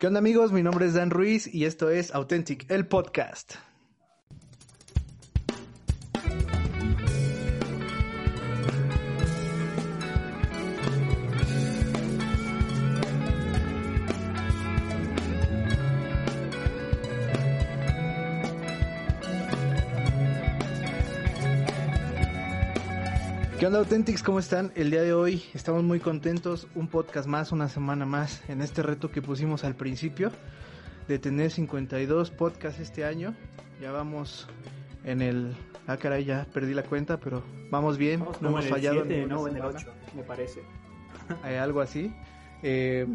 ¿Qué onda amigos? Mi nombre es Dan Ruiz y esto es Authentic, el podcast. ¿Qué onda Authentics? ¿Cómo están? El día de hoy estamos muy contentos, un podcast más, una semana más en este reto que pusimos al principio de tener 52 podcasts este año. Ya vamos en el... Ah, caray, ya perdí la cuenta, pero vamos bien, Vamos no hemos en el fallado. siete, ninguna no, en el semana. 8, me parece. Hay algo así. Eh,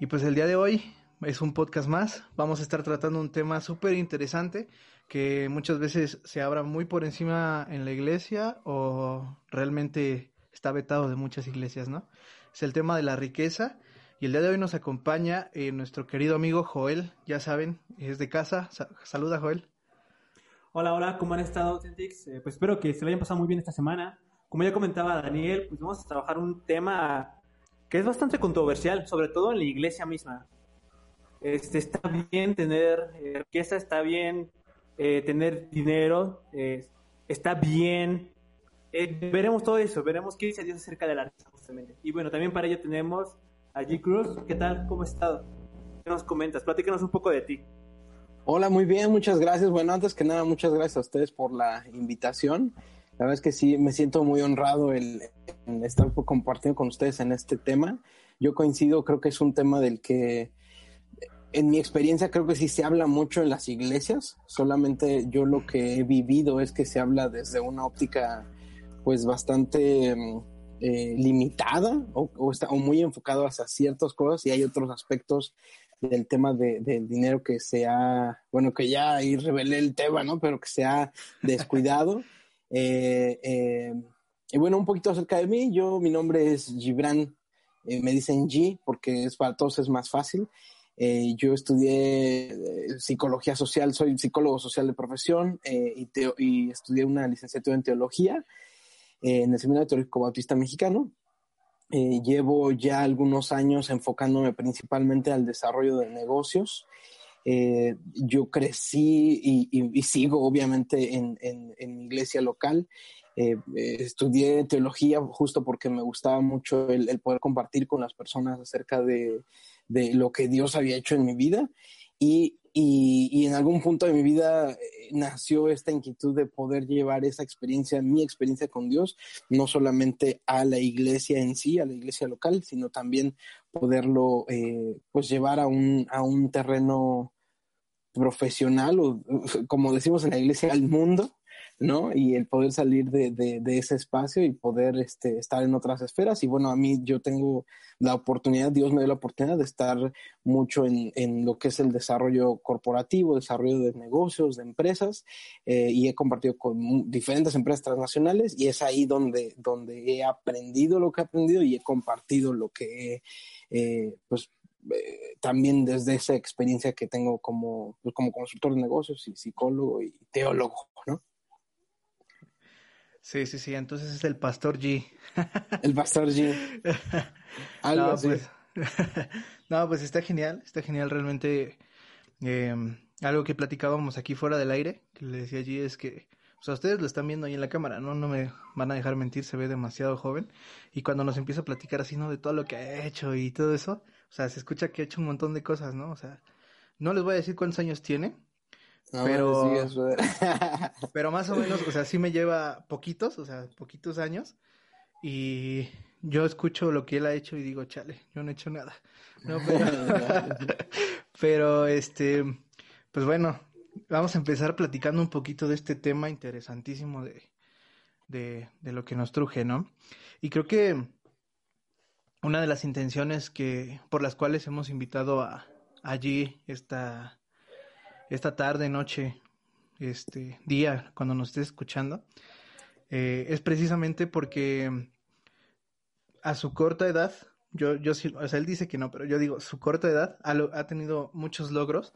y pues el día de hoy es un podcast más. Vamos a estar tratando un tema súper interesante que muchas veces se abra muy por encima en la iglesia o realmente está vetado de muchas iglesias, ¿no? Es el tema de la riqueza. Y el día de hoy nos acompaña eh, nuestro querido amigo Joel, ya saben, es de casa. Sa- saluda Joel. Hola, hola, ¿cómo han estado, Authentics? Eh, pues espero que se lo hayan pasado muy bien esta semana. Como ya comentaba Daniel, pues vamos a trabajar un tema que es bastante controversial, sobre todo en la iglesia misma. Este, está bien tener eh, riqueza, está bien eh, tener dinero, eh, está bien. Eh, veremos todo eso, veremos qué dice Dios acerca de la riqueza, justamente. Y bueno, también para ello tenemos a G. Cruz. ¿Qué tal? ¿Cómo has estado? ¿Qué nos comentas? Platícanos un poco de ti. Hola, muy bien, muchas gracias. Bueno, antes que nada, muchas gracias a ustedes por la invitación. La verdad es que sí, me siento muy honrado el, en estar compartiendo con ustedes en este tema. Yo coincido, creo que es un tema del que, en mi experiencia, creo que sí se habla mucho en las iglesias. Solamente yo lo que he vivido es que se habla desde una óptica, pues, bastante mm, eh, limitada o, o está, o muy enfocado hacia ciertas cosas y hay otros aspectos del tema de, del dinero que se ha, bueno, que ya ahí revelé el tema, ¿no? Pero que se ha descuidado. Eh, eh, y bueno, un poquito acerca de mí, yo, mi nombre es Gibran, eh, me dicen G porque es para todos es más fácil. Eh, yo estudié eh, psicología social, soy psicólogo social de profesión eh, y, teo- y estudié una licenciatura en teología eh, en el Seminario Teológico Bautista Mexicano. Eh, llevo ya algunos años enfocándome principalmente al desarrollo de negocios. Eh, yo crecí y, y- y sigo obviamente en, en- en mi iglesia local. Eh, eh, estudié teología justo porque me gustaba mucho el, el poder compartir con las personas acerca de, de lo que Dios había hecho en mi vida. Y, y- y en algún punto de mi vida eh, nació esta inquietud de poder llevar esa experiencia, mi experiencia con Dios, no solamente a la iglesia en sí, a la iglesia local, sino también poderlo eh, pues llevar a un, a un terreno profesional o como decimos en la iglesia al mundo, ¿no? Y el poder salir de, de, de ese espacio y poder este, estar en otras esferas. Y bueno, a mí yo tengo la oportunidad, Dios me dio la oportunidad de estar mucho en, en lo que es el desarrollo corporativo, desarrollo de negocios, de empresas, eh, y he compartido con diferentes empresas transnacionales y es ahí donde, donde he aprendido lo que he aprendido y he compartido lo que he, eh, pues, eh, también desde esa experiencia que tengo como, pues, como consultor de negocios y psicólogo y teólogo, ¿no? Sí, sí, sí, entonces es el Pastor G. El pastor G. Algo no, así. pues, no, pues está genial, está genial realmente. eh, algo que platicábamos aquí fuera del aire, que le decía allí es que, o sea, ustedes lo están viendo ahí en la cámara, ¿no? No me van a dejar mentir, se ve demasiado joven. Y cuando nos empieza a platicar así, ¿no? De todo lo que ha hecho y todo eso, o sea, se escucha que ha hecho un montón de cosas, ¿no? O sea, no les voy a decir cuántos años tiene, No, pero- me pero más o menos, o sea, sí me lleva poquitos, o sea, poquitos años. Y yo escucho lo que él ha hecho y digo, chale, yo no he hecho nada. No, pero, pero este, pues bueno, vamos a empezar platicando un poquito de este tema interesantísimo de, de, de lo que nos truje, ¿no? Y creo que una de las intenciones que por las cuales hemos invitado a allí esta esta tarde, noche, este día cuando nos estés escuchando eh, es precisamente porque a su corta edad yo yo o sea, él dice que no, pero yo digo su corta edad ha, ha tenido muchos logros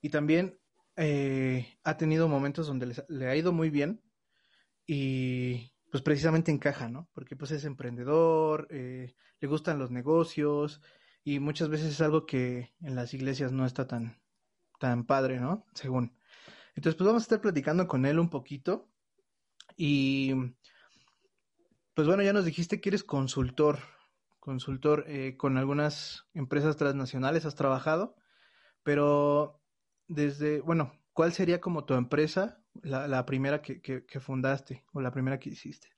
y también eh, ha tenido momentos donde le ha ido muy bien y pues precisamente encaja, ¿no? Porque pues es emprendedor, eh, le gustan los negocios y muchas veces es algo que en las iglesias no está tan, tan padre, ¿no? Según. Entonces pues vamos a estar platicando con él un poquito y pues bueno, ya nos dijiste que eres consultor, consultor eh, con algunas empresas transnacionales, has trabajado, pero desde, bueno, ¿cuál sería como tu empresa, la, primera que, que, fundaste o la primera que hiciste?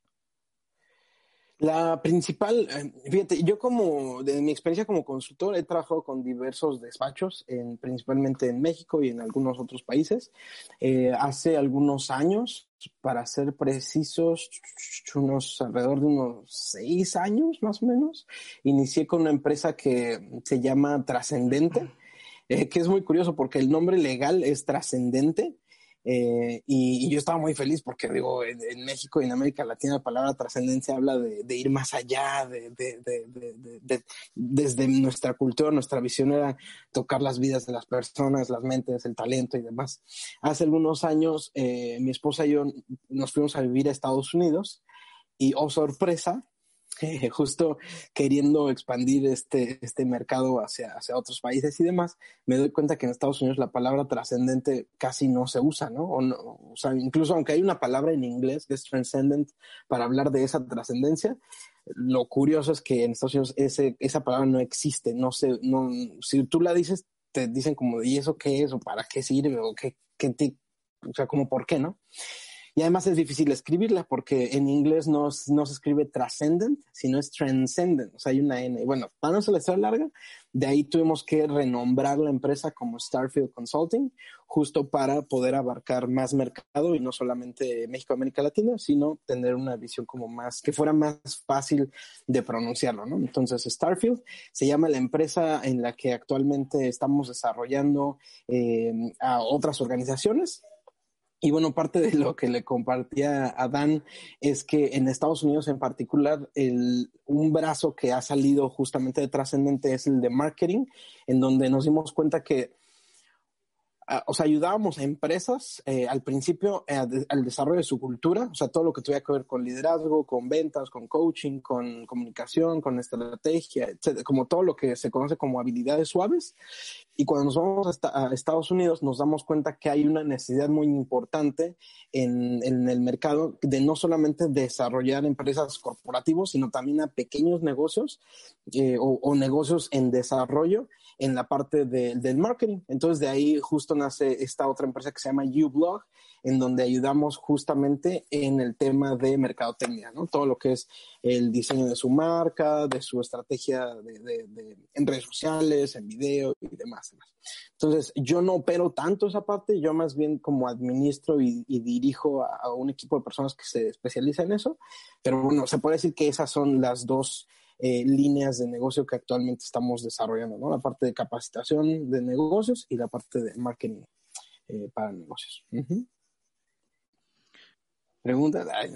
La principal, eh, fíjate, yo como, de mi experiencia como consultor, he trabajado con diversos despachos, en, principalmente en México y en algunos otros países. Eh, hace algunos años, para ser precisos, unos alrededor de unos seis años más o menos, inicié con una empresa que se llama Trascendente eh, que es muy curioso porque el nombre legal es trascendente. Eh, y, y, yo estaba muy feliz porque digo, en, en, México y en América Latina la palabra trascendencia habla de, de, ir más allá, de, de, desde nuestra cultura, nuestra visión era tocar las vidas de las personas, las mentes, el talento y demás. Hace algunos años eh, mi esposa y yo nos fuimos a vivir a Estados Unidos y, oh sorpresa, justo queriendo expandir este, este mercado hacia, hacia otros países y demás, me doy cuenta que en Estados Unidos la palabra trascendente casi no se usa, ¿no? O, no, sea, incluso aunque hay una palabra en inglés que es transcendent para hablar de esa trascendencia, lo curioso es que en Estados Unidos ese, esa palabra no existe, no sé, no, si tú la dices, te dicen como, ¿y eso qué es? ¿O para qué sirve? ¿O qué, qué te, o sea, como por qué, no? Y además es difícil escribirla porque en inglés no, no se escribe transcendent, sino es transcendent. O sea, hay una N. Bueno, para no ser la historia larga, de ahí tuvimos que renombrar la empresa como Starfield Consulting, justo para poder abarcar más mercado y no solamente México, América Latina, sino tener una visión como más, que fuera más fácil de pronunciarlo, ¿no? Entonces, Starfield se llama la empresa en la que actualmente estamos desarrollando eh, a otras organizaciones y bueno, parte de lo que le compartía a Dan es que en Estados Unidos en particular, el, un brazo que ha salido justamente de trascendente es el de marketing, en donde nos dimos cuenta que o sea, ayudábamos a empresas eh, al principio eh, al desarrollo de su cultura, o sea, todo lo que tuviera que ver con liderazgo, con ventas, con coaching, con comunicación, con estrategia, etcétera, como todo lo que se conoce como habilidades suaves. Y cuando nos vamos a, Estados Unidos, nos damos cuenta que hay una necesidad muy importante en, en el mercado de no solamente desarrollar empresas corporativos, sino también a pequeños negocios eh, o, o, negocios en desarrollo en la parte de, del marketing. Entonces, de ahí justo nace esta otra empresa que se llama uBlog, en donde ayudamos justamente en el tema de mercadotecnia, ¿no? Todo lo que es el diseño de su marca, de su estrategia de, de, de, en redes sociales, en video y demás, demás. Entonces, yo no opero tanto esa parte, yo más bien como administro y, y dirijo a, a, un equipo de personas que se especializa en eso, pero bueno, se puede decir que esas son las dos eh, líneas de negocio que actualmente estamos desarrollando, ¿no? La parte de capacitación de negocios y la parte de marketing eh, para negocios. Uh -huh. Pregunta. Ay,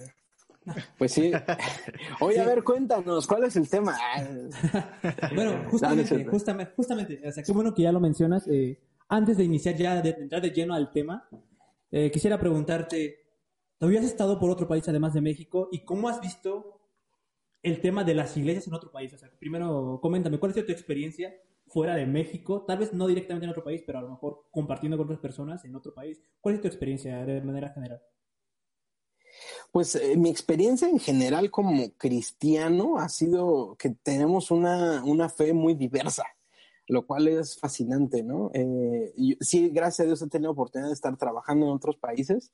pues sí. Oye, sí. a ver, cuéntanos, ¿cuál es el tema? bueno, justamente, justamente, justamente, o sea, qué bueno que ya lo mencionas. Eh, antes de iniciar ya, de entrar de lleno al tema, eh, quisiera preguntarte, ¿tú habías estado por otro país además de México? ¿Y cómo has visto el tema de las iglesias en otro país? O sea, primero, coméntame, ¿cuál ha sido tu experiencia fuera de México? Tal vez no directamente en otro país, pero a lo mejor compartiendo con otras personas en otro país. ¿Cuál es tu experiencia de manera general? Pues eh, mi experiencia en general como cristiano ha sido que tenemos una, una fe muy diversa, lo cual es fascinante, ¿no? Eh, yo, sí, gracias a Dios he tenido oportunidad de estar trabajando en otros países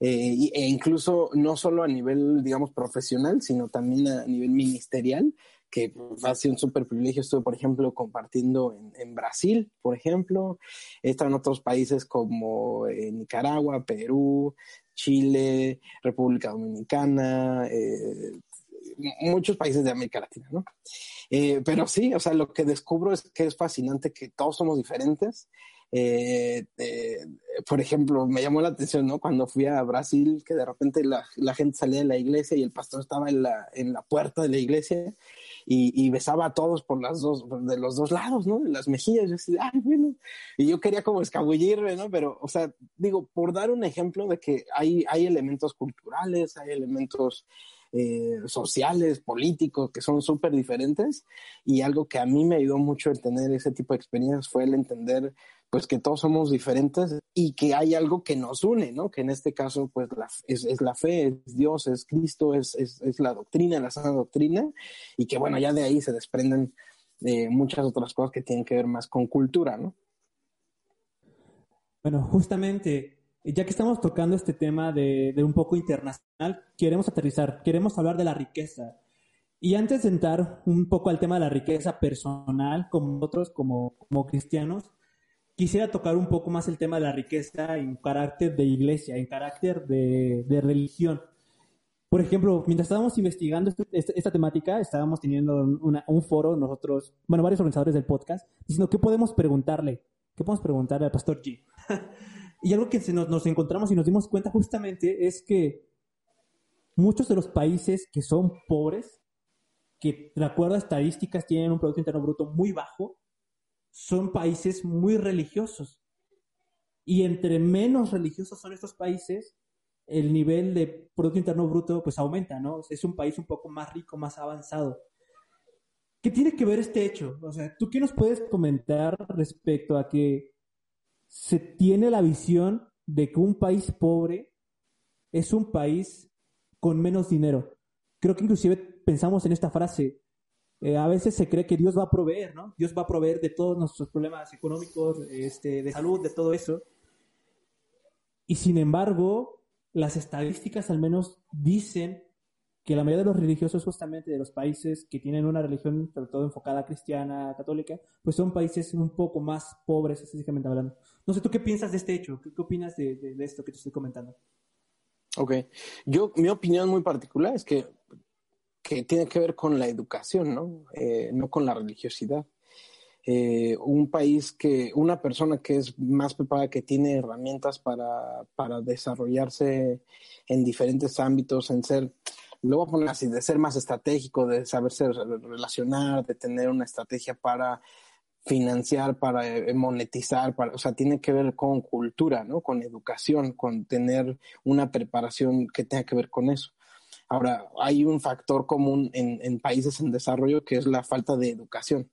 eh, e incluso no solo a nivel, digamos, profesional, sino también a nivel ministerial que ha sido un súper privilegio. Estuve, por ejemplo, compartiendo en, en, Brasil, por ejemplo. He estado en otros países como eh, Nicaragua, Perú, Chile, República Dominicana, eh, muchos países de América Latina, ¿no? Eh, pero sí, o sea, lo que descubro es que es fascinante que todos somos diferentes. Eh, por ejemplo, me llamó la atención, ¿no? Cuando fui a Brasil, que de repente la, la, gente salía de la iglesia y el pastor estaba en la, en la puerta de la iglesia y, besaba a todos por las dos, de los dos lados, ¿no? De las mejillas. Yo decía, ay, bueno. Y yo quería como escabullirme, ¿no? Pero, o sea, digo, por dar un ejemplo de que hay, hay elementos culturales, hay elementos eh, sociales, políticos, que son súper diferentes. Y algo que a mí me ayudó mucho el tener ese tipo de experiencias fue el entender pues que todos somos diferentes y que hay algo que nos une, ¿no? Que en este caso, pues la, es, es, la fe, es Dios, es Cristo, es, es, es, la doctrina, la sana doctrina, y que bueno, ya de ahí se desprenden eh, muchas otras cosas que tienen que ver más con cultura, ¿no? Bueno, justamente, ya que estamos tocando este tema de, de un poco internacional, queremos aterrizar, queremos hablar de la riqueza. Y antes de entrar un poco al tema de la riqueza personal, como nosotros, como, como cristianos, quisiera tocar un poco más el tema de la riqueza en carácter de iglesia, en carácter de, religión. Por ejemplo, mientras estábamos investigando este, este, esta temática, estábamos teniendo un foro nosotros, bueno, varios organizadores del podcast, diciendo qué podemos preguntarle, qué podemos preguntarle al pastor G. y algo que nos, nos encontramos y nos dimos cuenta justamente es que muchos de los países que son pobres, que de acuerdo a estadísticas tienen un Producto Interno Bruto muy bajo, son países muy religiosos. Y entre menos religiosos son estos países, el nivel de Producto Interno Bruto pues aumenta, ¿no? Es un país un poco más rico, más avanzado. ¿Qué tiene que ver este hecho? O sea, ¿tú qué nos puedes comentar respecto a que se tiene la visión de que un país pobre es un país con menos dinero? Creo que inclusive pensamos en esta frase, eh, a veces se cree que Dios va a proveer, ¿no? Dios va a proveer de todos nuestros problemas económicos, este, de salud, de todo eso. Y sin embargo, las estadísticas al menos dicen que la mayoría de los religiosos justamente de los países que tienen una religión sobre todo enfocada cristiana, católica, pues son países un poco más pobres estadísticamente hablando. No sé, ¿tú qué piensas de este hecho? ¿Qué, opinas de, de, esto que te estoy comentando? Ok, yo, mi opinión muy particular es que que tiene que ver con la educación, ¿no? Eh, no con la religiosidad. Eh, un país que, una persona que es más preparada, que tiene herramientas para, para desarrollarse en diferentes ámbitos, en ser, lo voy poner así, de ser más estratégico, de saberse relacionar, de tener una estrategia para financiar, para eh, monetizar, para, o sea, tiene que ver con cultura, ¿no? Con educación, con tener una preparación que tenga que ver con eso. Ahora, hay un factor común en, países en desarrollo que es la falta de educación.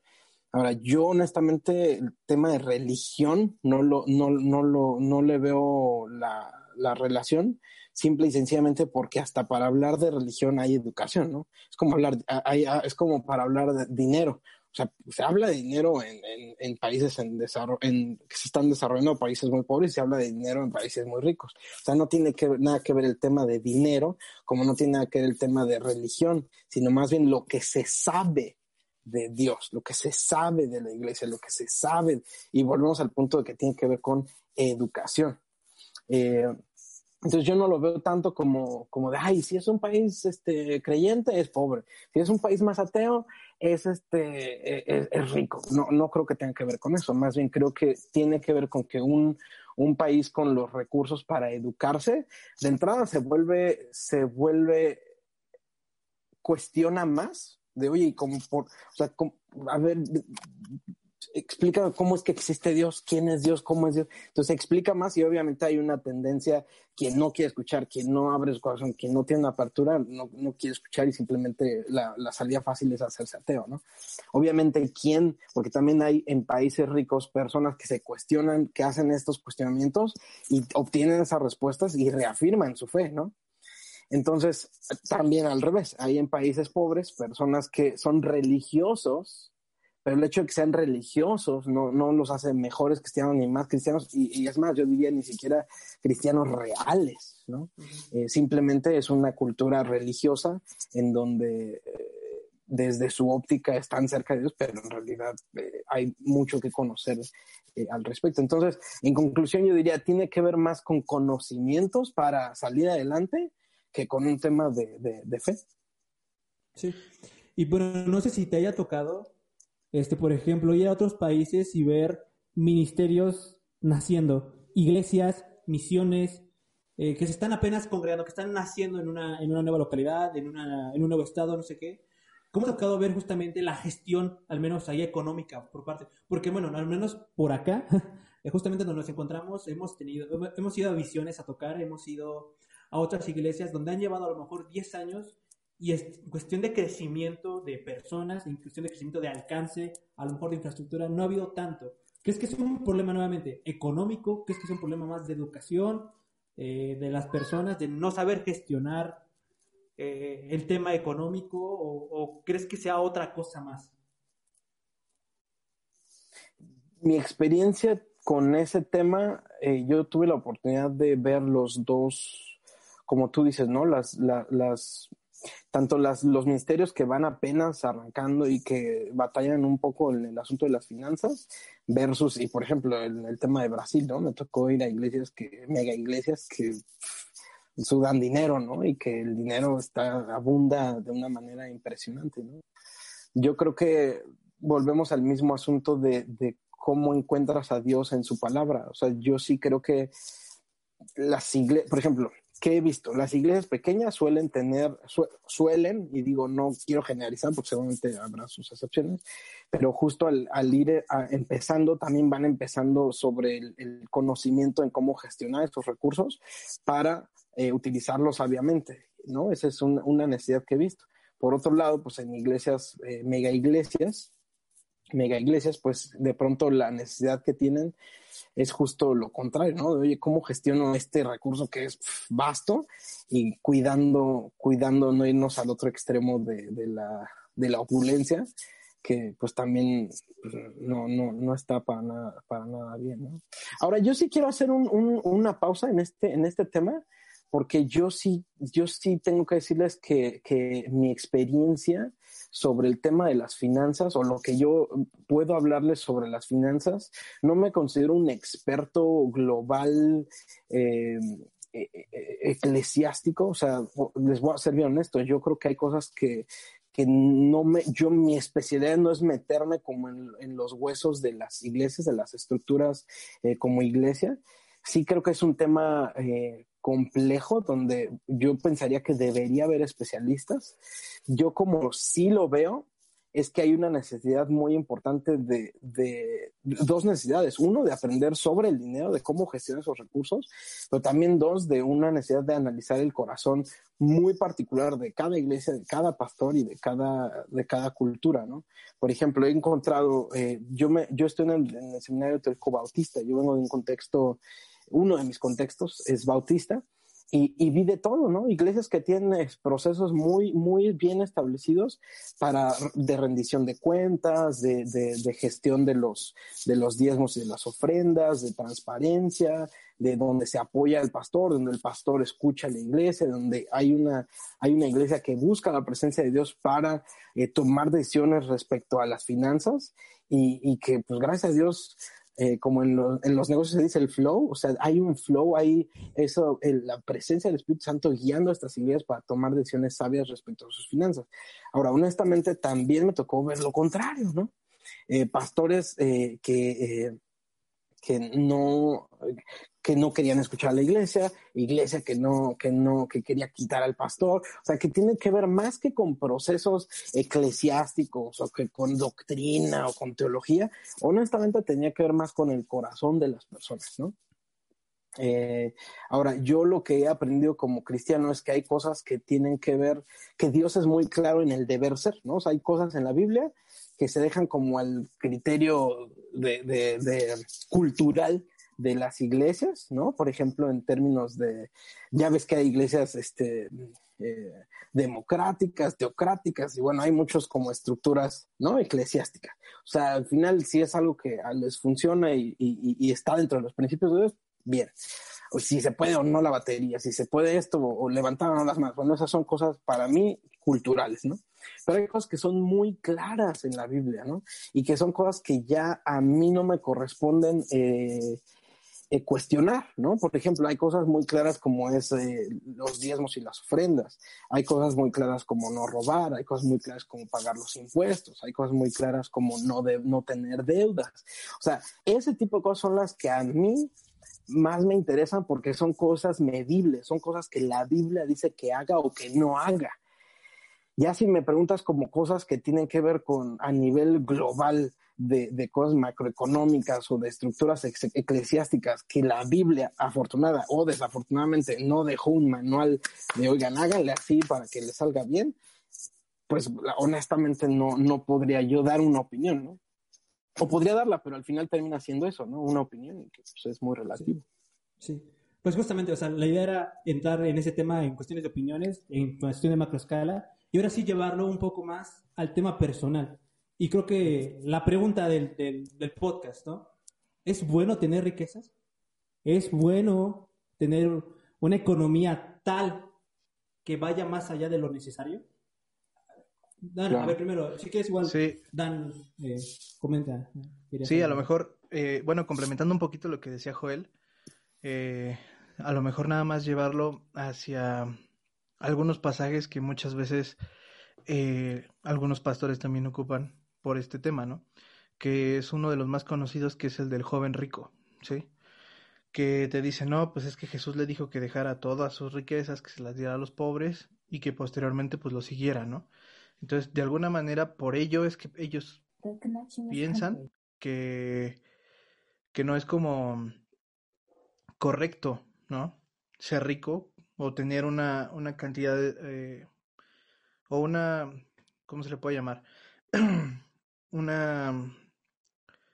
Ahora, yo honestamente el tema de religión no, lo, no, no, lo, no le veo la, la relación, simple y sencillamente porque hasta para hablar de religión hay educación, ¿no? Es como hablar, hay, es como para hablar de dinero. O sea, se habla de dinero en, en, países en desarrollo, en, que se están desarrollando, países muy pobres, y se habla de dinero en países muy ricos. O sea, no tiene que, nada que ver el tema de dinero, como no tiene nada que ver el tema de religión, sino más bien lo que se sabe de Dios, lo que se sabe de la iglesia, lo que se sabe, y volvemos al punto de que tiene que ver con educación. Eh, entonces yo no lo veo tanto como, como de, ay, si es un país este, creyente, es pobre. Si es un país más ateo, es, este, e, es, rico. No, no creo que tenga que ver con eso. Más bien creo que tiene que ver con que un, un país con los recursos para educarse, de entrada se vuelve, se vuelve, cuestiona más de, oye, como por, o sea, a ver, explica cómo es que existe Dios, quién es Dios, cómo es Dios. Entonces explica más y obviamente hay una tendencia, quien no quiere escuchar, quien no abre su corazón, quien no tiene apertura, no, no quiere escuchar y simplemente la, la, salida fácil es hacerse ateo, ¿no? Obviamente, ¿quién? Porque también hay en países ricos personas que se cuestionan, que hacen estos cuestionamientos y obtienen esas respuestas y reafirman su fe, ¿no? Entonces, también al revés, hay en países pobres personas que son religiosos, pero el hecho de que sean religiosos no, no los hace mejores cristianos ni más cristianos, y, es más, yo diría ni siquiera cristianos reales, ¿no? Eh, simplemente es una cultura religiosa en donde eh, desde su óptica están cerca de Dios, pero en realidad eh, hay mucho que conocer al respecto. Entonces, en conclusión, yo diría, tiene que ver más con conocimientos para salir adelante que con un tema de, de fe. Sí. Y bueno, no sé si te haya tocado, este, por ejemplo, ir a otros países y ver ministerios naciendo, iglesias, misiones, eh, que se están apenas congregando, que están naciendo en una, en una nueva localidad, en, una, en un nuevo estado, no sé qué. ¿Cómo ha tocado ver justamente la gestión, al menos ahí económica, por parte? Porque, bueno, al menos por acá, justamente donde nos encontramos, hemos tenido, hemos ido a visiones a tocar, hemos ido a otras iglesias donde han llevado a lo mejor 10 años y es cuestión de crecimiento de personas, en de crecimiento de alcance, a lo mejor de infraestructura, no ha habido tanto. ¿Crees que es un problema nuevamente económico? ¿Crees que es un problema más de educación eh, de las personas, de no saber gestionar eh, el tema económico o, crees que sea otra cosa más? Mi experiencia con ese tema, eh, yo tuve la oportunidad de ver los dos, como tú dices, ¿no? Las, las tanto las, los ministerios que van apenas arrancando y que batallan un poco en el asunto de las finanzas versus, y por ejemplo, en el tema de Brasil, ¿no? Me tocó ir a iglesias que, mega iglesias que sudan dinero, ¿no? Y que el dinero está, abunda de una manera impresionante, ¿no? Yo creo que volvemos al mismo asunto de, de cómo encuentras a Dios en su palabra. O sea, yo sí creo que las iglesias, por ejemplo, ¿qué he visto? Las iglesias pequeñas suelen tener, suelen, y digo, no quiero generalizar porque seguramente habrá sus excepciones, pero justo al, ir empezando, también van empezando sobre el, conocimiento en cómo gestionar estos recursos para eh, utilizarlos sabiamente, ¿no? Esa es una necesidad que he visto. Por otro lado, pues en iglesias, eh, mega iglesias, mega iglesias, pues de pronto la necesidad que tienen es justo lo contrario, ¿no? oye, ¿cómo gestiono este recurso que es vasto y cuidando, cuidando no irnos al otro extremo de, la, de la opulencia, que pues también pues, no, no, no está para nada, para nada bien, ¿no? Ahora, yo sí quiero hacer una pausa en este, en este tema, porque yo sí, yo sí tengo que decirles que, que mi experiencia sobre el tema de las finanzas o lo que yo puedo hablarles sobre las finanzas. No me considero un experto global eh, e, e, e, eclesiástico, o sea, les voy a ser bien honesto, yo creo que hay cosas que, que no me, yo mi especialidad no es meterme como en, los huesos de las iglesias, de las estructuras eh, como iglesia. Sí creo que es un tema eh, complejo donde yo pensaría que debería haber especialistas. Yo como sí lo veo, es que hay una necesidad muy importante de, dos necesidades. Uno, de aprender sobre el dinero, de cómo gestionar esos recursos, pero también dos, de una necesidad de analizar el corazón muy particular de cada iglesia, de cada pastor y de cada, de cada cultura, ¿no? Por ejemplo, he encontrado, eh, yo, me, yo estoy en el, en el seminario teológico bautista, yo vengo de un contexto uno de mis contextos es bautista, y, vi de todo, ¿no? Iglesias que tienen procesos muy, muy bien establecidos para de rendición de cuentas, de, de, gestión de los, de los diezmos y de las ofrendas, de transparencia, de donde se apoya al pastor, donde el pastor escucha a la iglesia, donde hay una, hay una iglesia que busca la presencia de Dios para eh, tomar decisiones respecto a las finanzas y, y que, pues gracias a Dios, eh, como en, en, los negocios se dice el flow, o sea, hay un flow, hay eso, la presencia del Espíritu Santo guiando a estas ideas para tomar decisiones sabias respecto a sus finanzas. Ahora, honestamente, también me tocó ver lo contrario, ¿no? Eh, pastores eh, que, que no, que no querían escuchar a la iglesia, iglesia que no, que no, que quería quitar al pastor, o sea, que tiene que ver más que con procesos eclesiásticos o que con doctrina o con teología, honestamente tenía que ver más con el corazón de las personas, ¿no? Eh, ahora, yo lo que he aprendido como cristiano es que hay cosas que tienen que ver, que Dios es muy claro en el deber ser, ¿no? O sea, hay cosas en la Biblia que se dejan como al criterio de, cultural de las iglesias, ¿no? Por ejemplo, en términos de, ya ves que hay iglesias este, eh, democráticas, teocráticas, y bueno, hay muchos como estructuras, ¿no? Eclesiásticas. O sea, al final, si es algo que les funciona y, está dentro de los principios de Dios, bien. O si se puede o no la batería, si se puede esto o, levantar las manos. Bueno, esas son cosas para mí culturales, ¿no? Pero hay cosas que son muy claras en la Biblia, ¿no? Y que son cosas que ya a mí no me corresponden eh, eh, cuestionar, ¿no? Por ejemplo, hay cosas muy claras como es eh, los diezmos y las ofrendas, hay cosas muy claras como no robar, hay cosas muy claras como pagar los impuestos, hay cosas muy claras como no, de, no tener deudas. O sea, ese tipo de cosas son las que a mí más me interesan porque son cosas medibles, son cosas que la Biblia dice que haga o que no haga. Ya si me preguntas como cosas que tienen que ver con a nivel global, de, cosas macroeconómicas o de estructuras eclesiásticas que la Biblia, afortunada o desafortunadamente, no dejó un manual de, oigan, háganle así para que le salga bien, pues honestamente no, no podría yo dar una opinión, ¿no? O podría darla, pero al final termina siendo eso, ¿no? Una opinión que pues, es muy relativo. Sí. Pues justamente, o sea, la idea era entrar en ese tema en cuestiones de opiniones, en cuestión de macroescala, y ahora sí llevarlo un poco más al tema personal. Y creo que la pregunta del, del, podcast, ¿no? ¿Es bueno tener riquezas? ¿Es bueno tener una economía tal que vaya más allá de lo necesario? Dan, a ver, primero, si quieres igual, Dan, eh, comenta. Sí, a lo mejor, eh, bueno, complementando un poquito lo que decía Joel, eh, a lo mejor nada más llevarlo hacia algunos pasajes que muchas veces algunos pastores también ocupan por este tema, ¿no? Que es uno de los más conocidos, que es el del joven rico, ¿sí? Que te dice, no, pues es que Jesús le dijo que dejara todas sus riquezas, que se las diera a los pobres y que posteriormente pues lo siguiera, ¿no? Entonces, de alguna manera, por ello es que ellos piensan que, que no es como correcto, ¿no? Ser rico o tener una, una cantidad de, eh, o una, ¿cómo se le puede llamar? una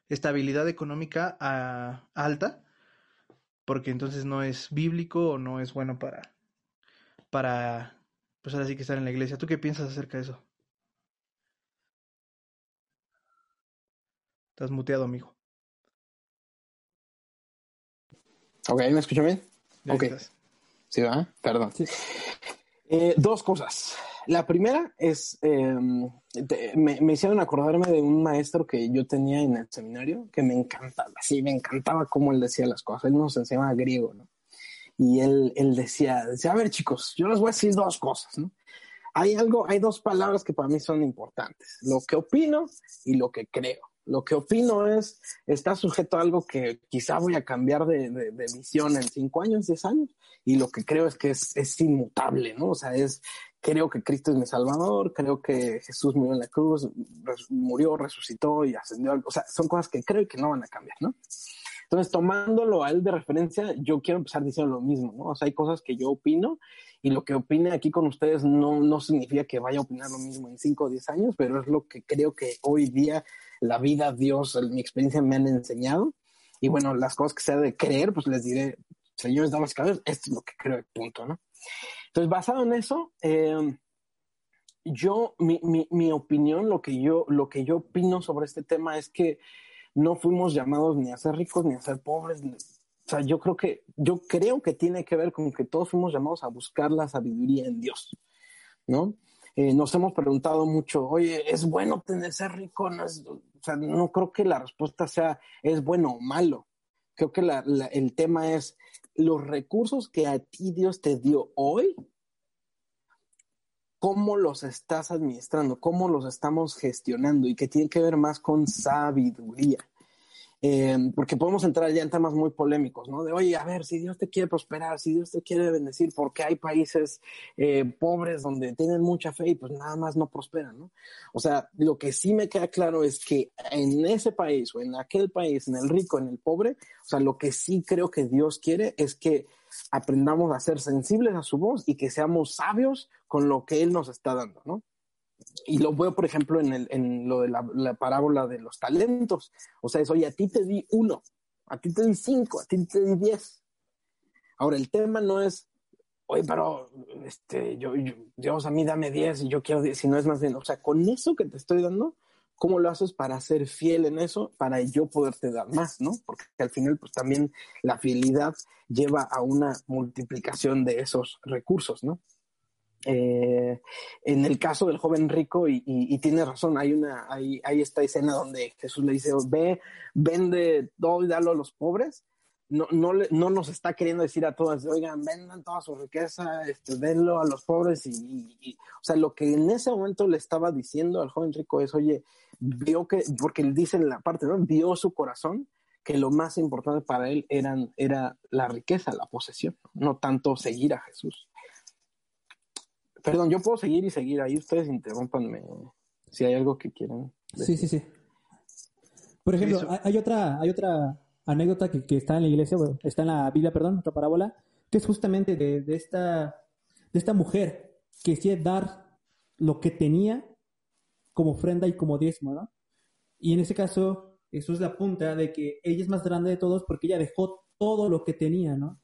estabilidad económica ah, alta, porque entonces no es bíblico o no es bueno para, para, pues ahora sí que estar en la iglesia. ¿Tú qué piensas acerca de eso? Estás muteado, amigo. Ok, ¿me escucho bien? ok. Sí, va, perdón. Eh, dos cosas. La primera es, em, me, hicieron acordarme de un maestro que yo tenía en el seminario que me encantaba, sí, me encantaba cómo él decía las cosas. Él nos enseñaba griego, ¿no? Y él, él decía, decía, a ver chicos, yo les voy a decir dos cosas, ¿no? Hay algo, hay dos palabras que para mí son importantes, lo que opino y lo que creo. Lo que opino es, está sujeto a algo que quizá voy a cambiar de, de, de visión en cinco años, diez años, y lo que creo es que es, es inmutable, ¿no? O sea, es, creo que Cristo es mi Salvador, creo que Jesús murió en la cruz, murió, resucitó y ascendió. O sea, son cosas que creo y que no van a cambiar, ¿no? Entonces, tomándolo a él de referencia, yo quiero empezar diciendo lo mismo, ¿no? O sea, hay cosas que yo opino y lo que opine aquí con ustedes no, no significa que vaya a opinar lo mismo en 5 o 10 años, pero es lo que creo que hoy día la vida, Dios, mi experiencia me han enseñado. Y bueno, las cosas que sea de creer, pues les diré, señores, damas y caballeros, esto es lo que creo, punto, ¿no? Entonces, basado en eso, eh, yo, mi, mi, mi, opinión, lo que yo, lo que yo opino sobre este tema es que no fuimos llamados ni a ser ricos ni a ser pobres. O sea, yo creo que, yo creo que tiene que ver con que todos fuimos llamados a buscar la sabiduría en Dios, ¿no? Eh, nos hemos preguntado mucho, oye, ¿es bueno tener ser rico? No o sea, no creo que la respuesta sea, ¿es bueno o malo? Creo que el tema es, los recursos que a ti Dios te dio hoy, cómo los estás administrando, cómo los estamos gestionando y que tiene que ver más con sabiduría. Eh, porque podemos entrar ya en temas muy polémicos, ¿no? De, oye, a ver, si Dios te quiere prosperar, si Dios te quiere bendecir, porque hay países eh, pobres donde tienen mucha fe y pues nada más no prosperan, ¿no? O sea, lo que sí me queda claro es que en ese país o en aquel país, en el rico, en el pobre, o sea, lo que sí creo que Dios quiere es que aprendamos a ser sensibles a su voz y que seamos sabios con lo que Él nos está dando, ¿no? Y lo veo, por ejemplo, en, el, en lo de la, parábola de los talentos. O sea, es, oye, a ti te di uno, a ti te di cinco, a ti te di diez. Ahora, el tema no es, oye, pero este, yo, Dios, a mí dame diez y yo quiero diez, si no es más bien, o sea, con eso que te estoy dando, ¿cómo lo haces para ser fiel en eso, para yo poderte dar más, ¿no? Porque al final, pues también la fidelidad lleva a una multiplicación de esos recursos, ¿no? Eh, en el caso del joven rico, y, tiene razón, hay una, hay, esta escena donde Jesús le dice, ve, vende todo y dalo a los pobres, no, no, no nos está queriendo decir a todas, oigan, vendan toda su riqueza, este, denlo a los pobres y, y, o sea, lo que en ese momento le estaba diciendo al joven rico es, oye, vio que, porque él dice en la parte, ¿no? Vio su corazón que lo más importante para él eran, era la riqueza, la posesión, no tanto seguir a Jesús. Perdón, yo puedo seguir y seguir ahí, ustedes interrumpanme si hay algo que quieran. Decir. Sí, sí, sí. Por ejemplo, hay otra, hay otra anécdota que, que, está en la iglesia, está en la Biblia, perdón, otra parábola, que es justamente de, de, esta, de esta mujer que quiere dar lo que tenía como ofrenda y como diezmo, ¿no? Y en ese caso, Jesús le apunta de que ella es más grande de todos porque ella dejó todo lo que tenía, ¿no?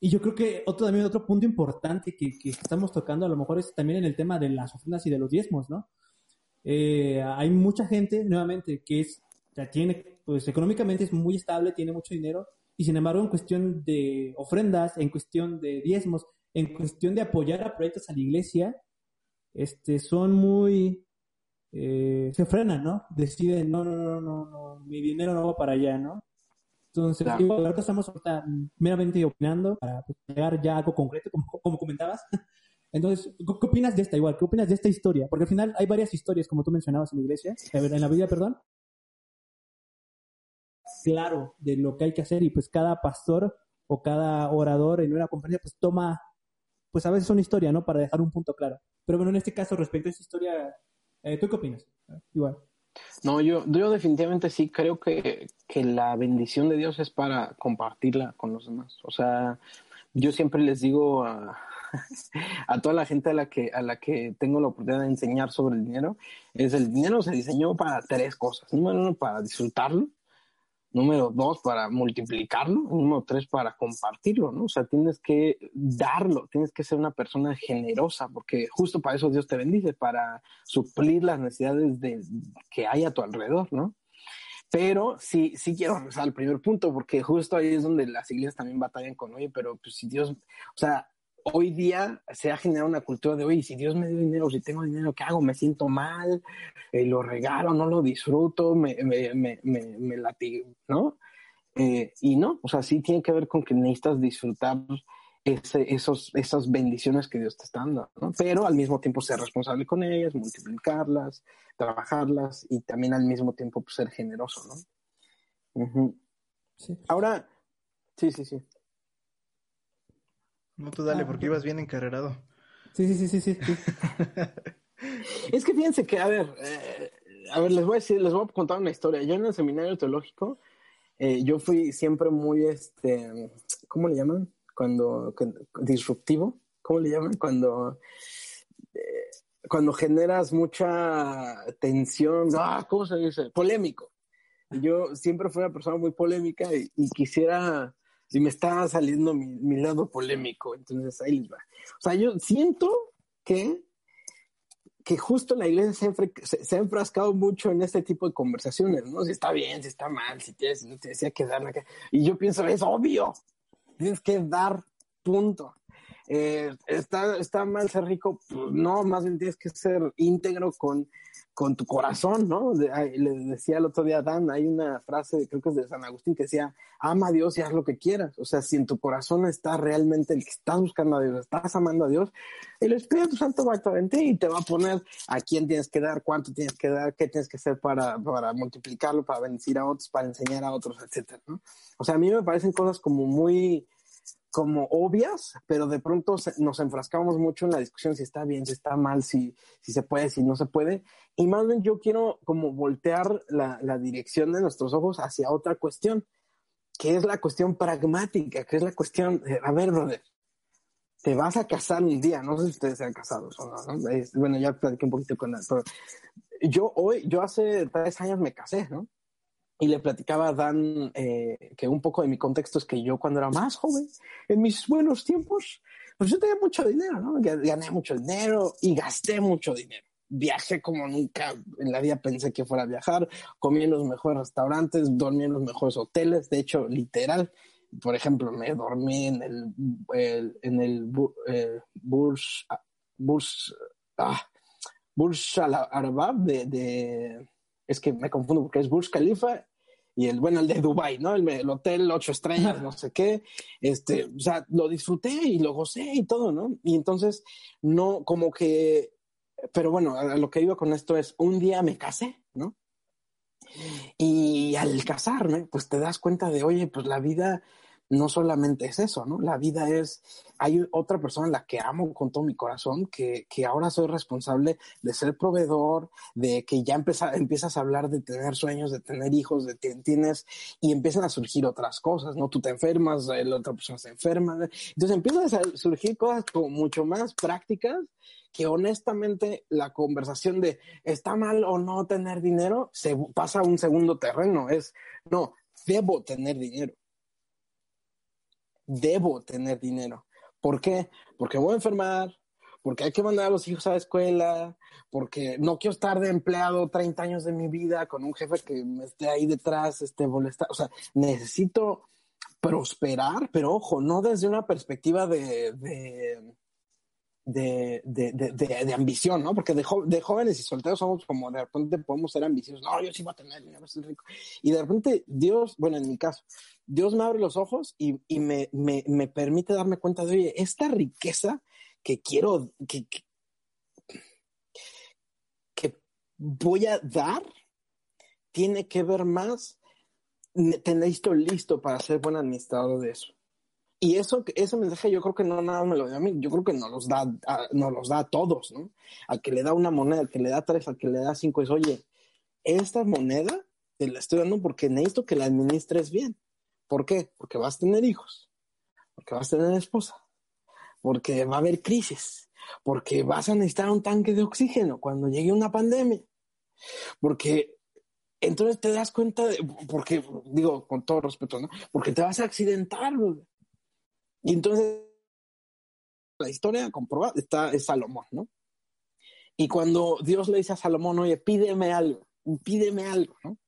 Y yo creo que otro también otro punto importante que, que estamos tocando a lo mejor es también en el tema de las ofrendas y de los diezmos, ¿no? Eh, hay mucha gente, nuevamente, que es, ya tiene pues económicamente es muy estable, tiene mucho dinero, y sin embargo en cuestión de ofrendas, en cuestión de diezmos, en cuestión de apoyar a proyectos a la iglesia, este, son muy, eh, se frenan, ¿no? Deciden, no, no, no, no, no, mi dinero no va para allá, ¿no? Entonces, claro. ahorita estamos ahorita meramente opinando para pues, llegar ya a algo concreto, como, como comentabas. Entonces, ¿qué opinas de esta igual? ¿Qué opinas de esta historia? Porque al final hay varias historias, como tú mencionabas en la iglesia, en la Biblia, perdón, claro de lo que hay que hacer y pues cada pastor o cada orador en una conferencia pues toma, pues a veces una historia, ¿no? Para dejar un punto claro. Pero bueno, en este caso, respecto a esa historia, eh, ¿tú qué opinas? Igual. No, yo, yo definitivamente sí creo que, que la bendición de Dios es para compartirla con los demás. O sea, yo siempre les digo a, a toda la gente a la que a la que tengo la oportunidad de enseñar sobre el dinero es el dinero se diseñó para tres cosas número uno para disfrutarlo número dos, para multiplicarlo, número tres, para compartirlo, ¿no? O sea, tienes que darlo, tienes que ser una persona generosa, porque justo para eso Dios te bendice, para suplir las necesidades de, que hay a tu alrededor, ¿no? Pero sí, sí quiero regresar al primer punto, porque justo ahí es donde las iglesias también batallan con, oye, pero pues si Dios, o sea, hoy día se ha generado una cultura de, oye, si Dios me dio dinero, si tengo dinero, ¿qué hago? Me siento mal, eh, lo regalo, no lo disfruto, me, me, me, me, me latigo, ¿no? Eh, y no, o sea, sí tiene que ver con que necesitas disfrutar ese, esos, esas bendiciones que Dios te está dando, ¿no? Pero al mismo tiempo ser responsable con ellas, multiplicarlas, trabajarlas y también al mismo tiempo pues, ser generoso, ¿no? Uh -huh. sí. Ahora, sí, sí, sí. No, tú dale, porque ibas bien encarrerado. Sí, sí, sí, sí, sí. es que fíjense que, a ver, eh, a ver, les voy a decir, les voy a contar una historia. Yo en el seminario teológico, eh, yo fui siempre muy, este, ¿cómo le llaman? Cuando, disruptivo, ¿cómo le llaman? Cuando, eh, cuando generas mucha tensión, ah, ¿cómo se dice? Polémico. Yo siempre fui una persona muy polémica y, y quisiera y me está saliendo mi, mi, lado polémico, entonces ahí va. O sea, yo siento que, que justo la iglesia se, ha enfrascado mucho en este tipo de conversaciones, ¿no? Si está bien, si está mal, si tienes, no te decía que dar. Y yo pienso, es obvio, tienes que dar, punto. Eh, está, está mal ser rico, pues no, más bien tienes que ser íntegro con, con tu corazón, ¿no? Le decía el otro día Dan, hay una frase, creo que es de San Agustín, que decía, ama a Dios y haz lo que quieras. O sea, si en tu corazón está realmente el que estás buscando a Dios, estás amando a Dios, el Espíritu Santo va a actuar en ti y te va a poner a quién tienes que dar, cuánto tienes que dar, qué tienes que hacer para, para multiplicarlo, para bendecir a otros, para enseñar a otros, etcétera, ¿no? O sea, a mí me parecen cosas como muy, como obvias, pero de pronto nos enfrascamos mucho en la discusión si está bien, si está mal, si, si se puede, si no se puede. Y más bien yo quiero como voltear la, la dirección de nuestros ojos hacia otra cuestión, que es la cuestión pragmática, que es la cuestión, de, a ver, brother, te vas a casar un día, no sé si ustedes se han casado o no, ¿no? Es, bueno, ya platiqué un poquito con él, pero yo hoy, yo hace tres años me casé, ¿no? Y le platicaba a Dan eh, que un poco de mi contexto es que yo cuando era más joven, en mis buenos tiempos, pues yo tenía mucho dinero, ¿no? Gané mucho dinero y gasté mucho dinero. Viajé como nunca en la vida pensé que fuera a viajar, comí en los mejores restaurantes, dormí en los mejores hoteles, de hecho, literal. Por ejemplo, me dormí en el, el en el eh, Burj, Burj, ah, Burj Al Arab de, de, es que me confundo porque es Burj Khalifa y el, bueno, el de Dubai, ¿no? El, hotel ocho estrellas, no sé qué, este, o sea, lo disfruté y lo gocé y todo, ¿no? Y entonces, no, como que, pero bueno, lo que iba con esto es, un día me casé, ¿no? Y al casarme, pues te das cuenta de, oye, pues la vida no solamente es eso, ¿no? La vida es, hay otra persona en la que amo con todo mi corazón, que, que ahora soy responsable de ser proveedor, de que ya empieza, empiezas a hablar de tener sueños, de tener hijos, de que tienes, y empiezan a surgir otras cosas, ¿no? Tú te enfermas, la otra persona se enferma, entonces empiezan a surgir cosas como mucho más prácticas que honestamente la conversación de está mal o no tener dinero se pasa a un segundo terreno, es, no, debo tener dinero debo tener dinero. ¿Por qué? Porque voy a enfermar, porque hay que mandar a los hijos a la escuela, porque no quiero estar de empleado 30 años de mi vida con un jefe que me esté ahí detrás, este, molestar. O sea, necesito prosperar, pero ojo, no desde una perspectiva de, de, ambición, ¿no? Porque de, jóvenes y solteros somos como de repente podemos ser ambiciosos. No, yo sí voy a tener dinero. Y de repente Dios, bueno, en mi caso, Dios me abre los ojos y, me, permite darme cuenta de, oye, esta riqueza que quiero, que, que, voy a dar, tiene que ver más, tener esto listo para ser buen administrador de eso. Y eso, ese mensaje yo creo que no nada me lo dio a mí, yo creo que nos los da, a, nos los da todos, ¿no? Al que le da una moneda, al que le da tres, al que le da cinco, es, oye, esta moneda te la estoy dando porque necesito que la administres bien. ¿Por qué? Porque vas a tener hijos, porque vas a tener esposa, porque va a haber crisis, porque vas a necesitar un tanque de oxígeno cuando llegue una pandemia, porque entonces te das cuenta de, porque digo con todo respeto, ¿no? Porque te vas a accidentar. Y entonces la historia comprobada está es Salomón, ¿no? Y cuando Dios le dice a Salomón, oye, pídeme algo, pídeme algo, ¿no?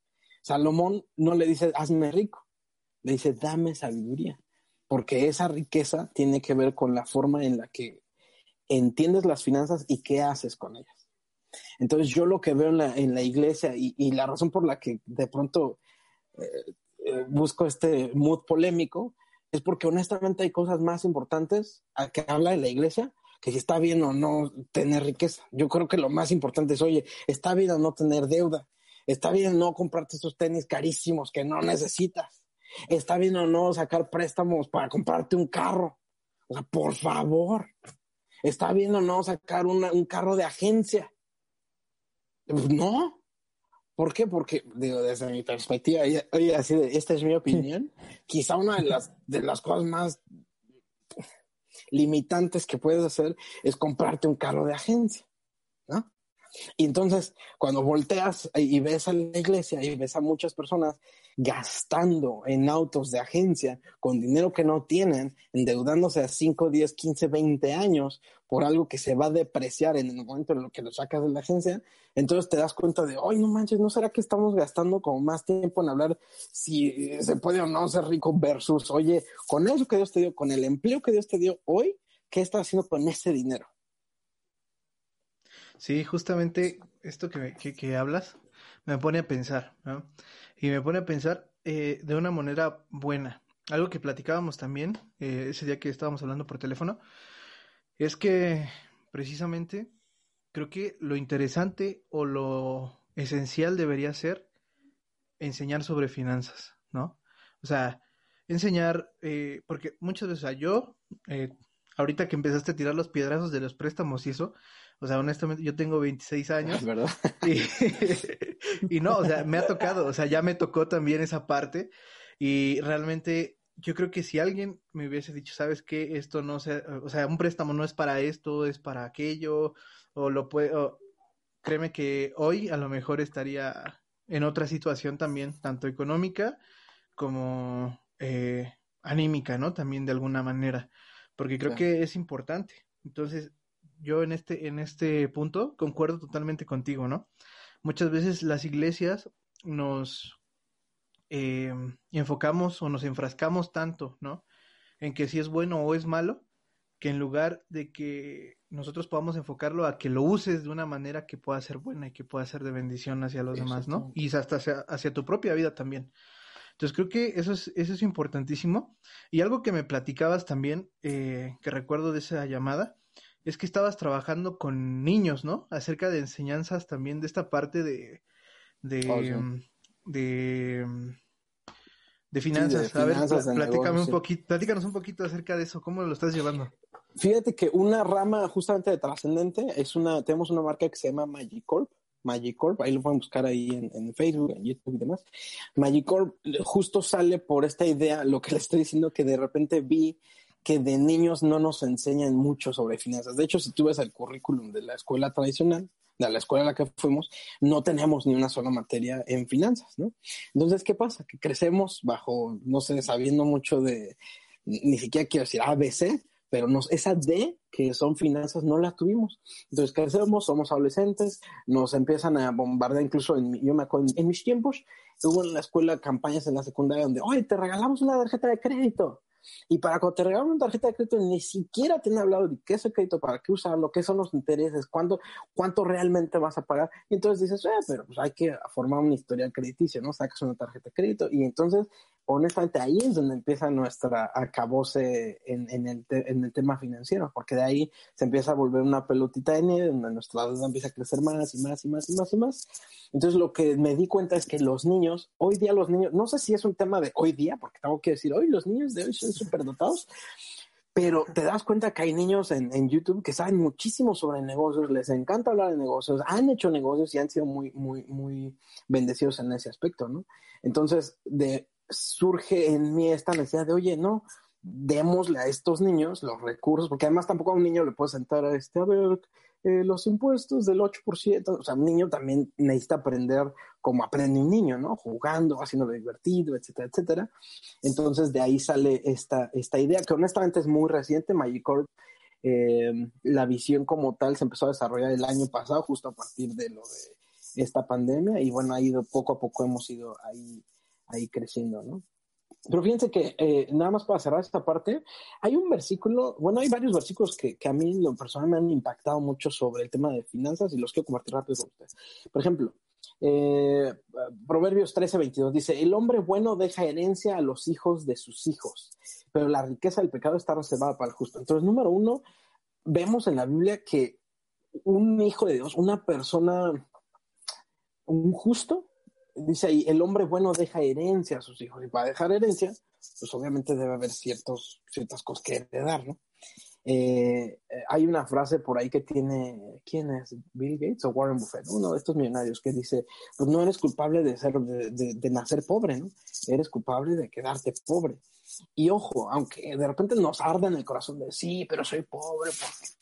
Salomón no le dice, hazme rico, le dice, dame sabiduría, porque esa riqueza tiene que ver con la forma en la que entiendes las finanzas y qué haces con ellas. Entonces yo lo que veo en la, iglesia y, la razón por la que de pronto eh, eh, busco este mood polémico es porque honestamente hay cosas más importantes a que habla de la iglesia que si está bien o no tener riqueza. Yo creo que lo más importante es, oye, está bien o no tener deuda, está bien no comprarte esos tenis carísimos que no necesitas está bien o no sacar préstamos para comprarte un carro. O sea, por favor, está bien o no sacar un carro de agencia. Pues no. ¿Por qué? Porque, digo, desde mi perspectiva, oye, así de, esta es mi opinión, quizá una de las, de las cosas más limitantes que puedes hacer es comprarte un carro de agencia, ¿no? Y entonces, cuando volteas y ves a la iglesia y ves a muchas personas gastando en autos de agencia con dinero que no tienen, endeudándose a 5, 10, 15, 20 años por algo que se va a depreciar en el momento en lo que lo sacas de la agencia, entonces te das cuenta de, ay, no manches, ¿no será que estamos gastando como más tiempo en hablar si se puede o no ser rico versus, oye, con eso que Dios te dio, con el empleo que Dios te dio hoy, ¿qué estás haciendo con ese dinero? Sí, justamente esto que, que, hablas me pone a pensar, ¿no? Y me pone a pensar eh, de una manera buena. Algo que platicábamos también eh, ese día que estábamos hablando por teléfono, es que precisamente creo que lo interesante o lo esencial debería ser enseñar sobre finanzas, ¿no? O sea, enseñar, eh, porque muchas veces, yo, ahorita que empezaste a tirar los piedrazos de los préstamos y eso, o sea, honestamente, yo tengo 26 años. ¿Verdad? Y, no, o sea, me ha tocado, o sea, ya me tocó también esa parte. Y realmente yo creo que si alguien me hubiese dicho, sabes qué, esto no se, o sea, un préstamo no es para esto, es para aquello, o lo puedo, créeme que hoy a lo mejor estaría en otra situación también, tanto económica como eh, anímica, ¿no? También de alguna manera, porque creo que es importante. Entonces, yo en este, en este punto concuerdo totalmente contigo, ¿no? Muchas veces las iglesias nos em, enfocamos o nos enfrascamos tanto, ¿no? En que si es bueno o es malo, que en lugar de que nosotros podamos enfocarlo a que lo uses de una manera que pueda ser buena y que pueda ser de bendición hacia los demás, ¿no? Y hasta hacia, tu propia vida también. Entonces creo que eso es, eso es importantísimo. Y algo que me platicabas también, eh, que recuerdo de esa llamada, es que estabas trabajando con niños, ¿no? Acerca de enseñanzas también de esta parte de, de, oh, de, de finanzas. a ver, un poquito, platícanos un poquito acerca de eso, ¿cómo lo estás llevando? Fíjate que una rama justamente de trascendente es una, tenemos una marca que se llama Magicorp. Magicorp, ahí lo pueden buscar ahí en, Facebook, en YouTube y demás. Magicorp justo sale por esta idea, lo que le estoy diciendo, que de repente vi que de niños no nos enseñan mucho sobre finanzas. De hecho, si tú ves el currículum de la escuela tradicional, de la escuela a la que fuimos, no tenemos ni una sola materia en finanzas, ¿no? Entonces, ¿qué pasa? Que crecemos bajo, no sé, sabiendo mucho de, ni siquiera quiero decir ABC, pero nos, esa D que son finanzas no la tuvimos. Entonces crecemos, somos adolescentes, nos empiezan a bombardear, incluso en, yo me acuerdo, en mis tiempos hubo en la escuela campañas en la secundaria donde, oye, te regalamos una tarjeta de crédito. Y para cuando te regalan una tarjeta de crédito, ni siquiera te han hablado de qué es el crédito, para qué usarlo, qué son los intereses, cuánto, cuánto realmente vas a pagar. Y entonces dices, eh, pero pues hay que formar una historia crediticia, ¿no? Sacas una tarjeta de crédito y entonces honestamente ahí es donde empieza nuestra acabose en, en, el en, el tema financiero, porque de ahí se empieza a volver una pelotita de nieve donde nuestra deuda empieza a crecer más y más y más y más y más. Entonces lo que me di cuenta es que los niños, hoy día los niños, no sé si es un tema de hoy día, porque tengo que decir, hoy los niños de hoy son súper dotados, pero te das cuenta que hay niños en, en, YouTube que saben muchísimo sobre negocios, les encanta hablar de negocios, han hecho negocios y han sido muy, muy, muy bendecidos en ese aspecto, ¿no? Entonces, de surge en mí esta necesidad de, oye, no, démosle a estos niños los recursos, porque además tampoco a un niño le puedes sentar a este, a ver, eh, los impuestos del 8%, o sea, un niño también necesita aprender como aprende un niño, ¿no? Jugando, haciéndolo divertido, etcétera, etcétera. Entonces de ahí sale esta, esta idea que honestamente es muy reciente, Magicorp. Eh, la visión como tal se empezó a desarrollar el año pasado, justo a partir de lo de esta pandemia, y bueno, ha ido poco a poco, hemos ido ahí ahí creciendo, ¿no? Pero fíjense que eh, nada más para cerrar esta parte, hay un versículo, bueno, hay varios versículos que, que a mí lo personal me han impactado mucho sobre el tema de finanzas y los quiero compartir rápido con ustedes. Por ejemplo, eh, Proverbios 13, 22 dice, el hombre bueno deja herencia a los hijos de sus hijos, pero la riqueza del pecado está reservada para el justo. Entonces, número uno, vemos en la Biblia que un hijo de Dios, una persona, un justo, dice ahí, el hombre bueno deja herencia a sus hijos. Y para dejar herencia, pues obviamente debe haber ciertos, ciertas cosas que heredar, ¿no? Eh, hay una frase por ahí que tiene, ¿quién es? Bill Gates o Warren Buffett, uno de estos millonarios que dice, pues no eres culpable de ser, de, nacer pobre, ¿no? Eres culpable de quedarte pobre. Y ojo, aunque de repente nos arda en el corazón de sí, pero soy pobre porque...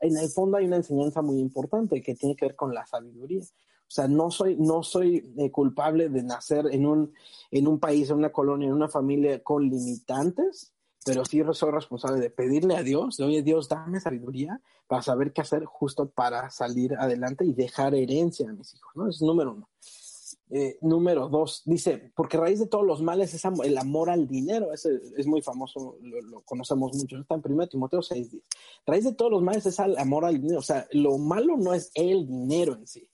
En el fondo hay una enseñanza muy importante que tiene que ver con la sabiduría. O sea, no soy, no soy eh, culpable de nacer en un, en un país, en una colonia, en una familia con limitantes, pero sí soy responsable de pedirle a Dios, oye Dios, dame sabiduría para saber qué hacer justo para salir adelante y dejar herencia a mis hijos, ¿no? Es número uno. Eh, número dos, dice, porque raíz de todos los males es el amor al dinero, ese es muy famoso, lo, conocemos mucho, está en 1 Timoteo 6, Raíz de todos los males es el amor al dinero, o sea, lo malo no es el dinero en sí,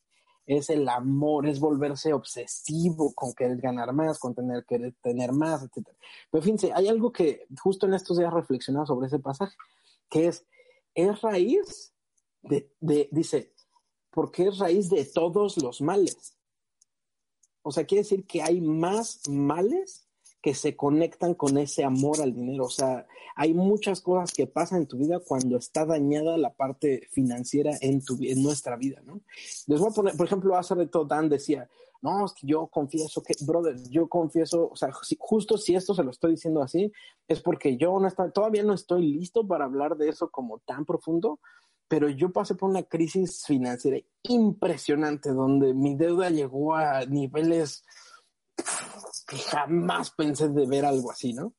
es el amor, es volverse obsesivo con querer ganar más, con tener que tener más, etc. Pero fíjense, hay algo que justo en estos días reflexionado sobre ese pasaje, que es, es raíz de, dice, porque es raíz de todos los males. O sea, quiere decir que hay más males que se conectan con ese amor al dinero. O sea, hay muchas cosas que pasan en tu vida cuando está dañada la parte financiera en, tu, en nuestra vida, ¿no? Les voy a poner, por ejemplo, hace rato Dan decía, no, es que yo confieso que, brother, yo confieso, o sea, justo si esto se lo estoy diciendo así, es porque yo todavía no estoy listo para hablar de eso como tan profundo, pero yo pasé por una crisis financiera impresionante donde mi deuda llegó a niveles jamás pensé de ver algo así, ¿no?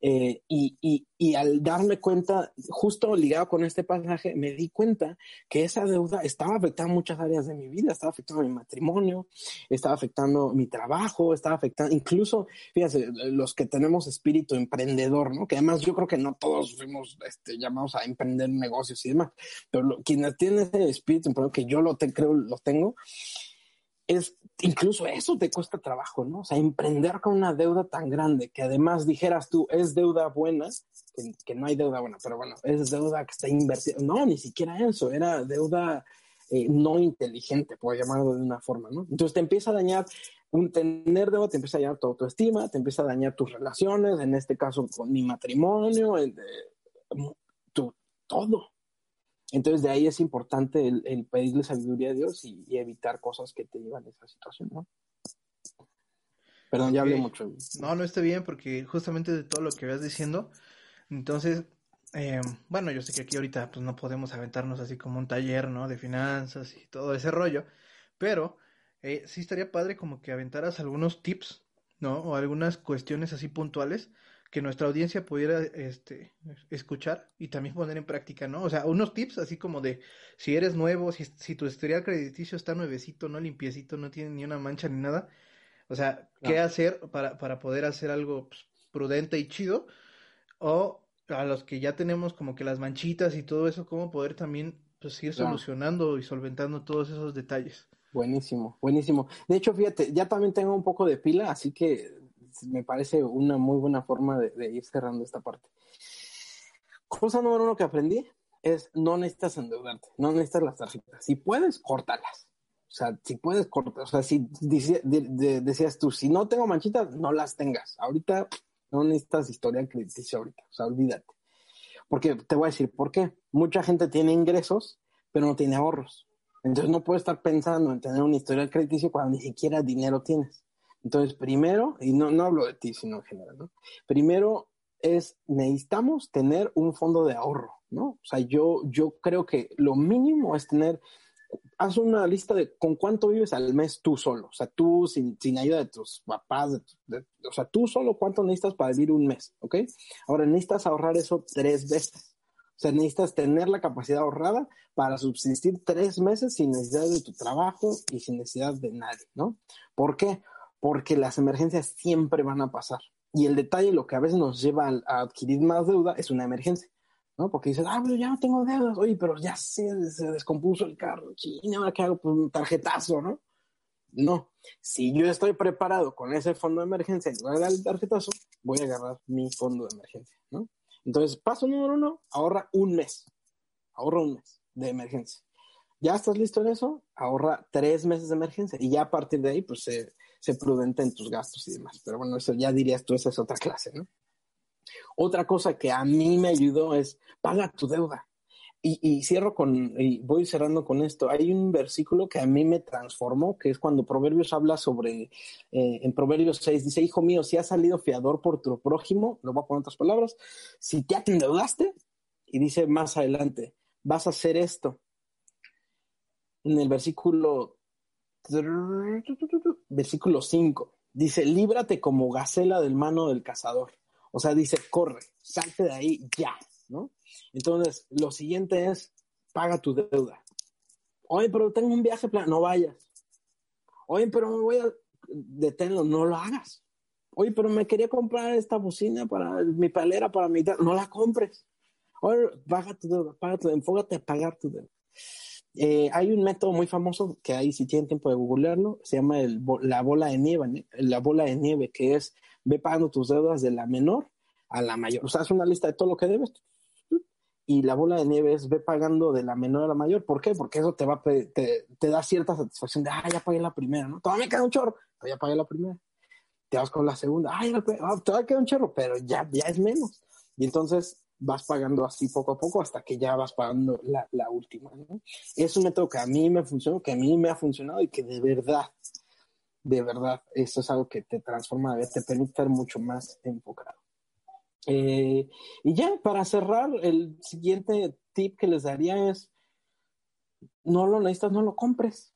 Eh, y, y, y, al darme cuenta, justo ligado con este pasaje, me di cuenta que esa deuda estaba afectando muchas áreas de mi vida, estaba afectando mi matrimonio, estaba afectando mi trabajo, estaba afectando, incluso, fíjense, los que tenemos espíritu emprendedor, ¿no? Que además yo creo que no todos fuimos este, llamados a emprender negocios y demás, pero quienes tienen ese espíritu emprendedor, que yo lo te, creo lo tengo, es incluso eso te cuesta trabajo, ¿no? O sea, emprender con una deuda tan grande que además dijeras tú, es deuda buena, que, no hay deuda buena, pero bueno, es deuda que está invertida. No, ni siquiera eso, era deuda eh, no inteligente, por llamarlo de una forma, ¿no? Entonces te empieza a dañar, un tener deuda te empieza a dañar tu autoestima, te empieza a dañar tus relaciones, en este caso con mi matrimonio, tu, todo. Entonces de ahí es importante el, pedirle sabiduría a Dios y, evitar cosas que te llevan a esa situación, ¿no? Perdón, ya hablé mucho. No, no está bien porque justamente de todo lo que vas diciendo, entonces, eh, bueno, yo sé que aquí ahorita pues no podemos aventarnos así como un taller, ¿no? De finanzas y todo ese rollo, pero eh, sí estaría padre como que aventaras algunos tips, ¿no? O algunas cuestiones así puntuales que nuestra audiencia pudiera este, escuchar y también poner en práctica, ¿no? O sea, unos tips así como de si eres nuevo, si, si tu historial crediticio está nuevecito, no limpiecito, no tiene ni una mancha ni nada. O sea, ¿qué hacer para, para poder hacer algo pues, prudente y chido? O a los que ya tenemos como que las manchitas y todo eso, cómo poder también pues ir solucionando y solventando todos esos detalles. Buenísimo, buenísimo. De hecho, fíjate, ya también tengo un poco de pila, así que me parece una muy buena forma de, ir cerrando esta parte. Cosa número uno que aprendí es no necesitas endeudarte, no necesitas las tarjetas. Si puedes, córtalas. O sea, si puedes, cortar. O sea, si decías tú, si no tengo manchitas, no las tengas. Ahorita no necesitas historial crediticio ahorita. O sea, olvídate. Porque te voy a decir por qué. Mucha gente tiene ingresos, pero no tiene ahorros. Entonces no puedes estar pensando en tener un historial crediticio cuando ni siquiera dinero tienes. Entonces, primero, y no, no hablo de ti, sino en general, ¿no? Primero es, necesitamos tener un fondo de ahorro, ¿no? O sea, yo, yo creo que lo mínimo es tener, haz una lista de con cuánto vives al mes tú solo, o sea, tú sin, sin ayuda de tus papás, o sea, tú solo cuánto necesitas para vivir un mes, ¿ok? Ahora, necesitas ahorrar eso tres veces. O sea, necesitas tener la capacidad ahorrada para subsistir tres meses sin necesidad de tu trabajo y sin necesidad de nadie, ¿no? ¿Por qué? Porque las emergencias siempre van a pasar. Y el detalle, lo que a veces nos lleva a, adquirir más deuda es una emergencia, ¿no? Porque dices, ah, pero ya no tengo deudas, oye, pero ya se, descompuso el carro, chino, ahora qué hago, pues un tarjetazo, ¿no? No, si yo estoy preparado con ese fondo de emergencia en lugar del tarjetazo, voy a agarrar mi fondo de emergencia, ¿no? Entonces, paso número uno, ahorra un mes, ahorra un mes de emergencia. Ya estás listo en eso, ahorra tres meses de emergencia y ya a partir de ahí, pues se sé prudente en tus gastos y demás. Pero bueno, eso ya dirías tú, esa es otra clase, ¿no? Otra cosa que a mí me ayudó es paga tu deuda. Y, cierro con, y voy cerrando con esto. Hay un versículo que a mí me transformó, que es cuando Proverbios habla sobre, eh, en Proverbios 6, dice, hijo mío, si has salido fiador por tu prójimo, lo voy a poner en otras palabras, si te endeudaste, y dice más adelante, vas a hacer esto. En el versículo versículo 5. Dice, líbrate como gacela del mano del cazador. O sea, dice, corre, salte de ahí ya, ¿no? Entonces, lo siguiente es, paga tu deuda. Oye, pero tengo un viaje plan, no vayas. Oye, pero me voy a detenerlo, no lo hagas. Oye, pero me quería comprar esta bocina para mi palera, para mi... No la compres. Oye, paga tu deuda, paga tu deuda, enfócate a pagar tu deuda. Eh, hay un método muy famoso que ahí si tienen tiempo de googlearlo, se llama la bola de nieve, la bola de nieve, que es ve pagando tus deudas de la menor a la mayor. O sea, es una lista de todo lo que debes. Y la bola de nieve es ve pagando de la menor a la mayor. ¿Por qué? Porque eso te va te, te da cierta satisfacción de, ah, ya pagué la primera, ¿no? Todavía me queda un chorro, pero ya pagué la primera. Te vas con la segunda, ah, ya, todavía queda un chorro, pero ya, ya es menos. Y entonces vas pagando así poco a poco hasta que ya vas pagando la, la última. ¿no? Es un método que a mí me funcionó, que a mí me ha funcionado y que de verdad, de verdad, esto es algo que te transforma, te permite estar mucho más enfocado. Eh, y ya, para cerrar, el siguiente tip que les daría es, no lo necesitas, no lo compres.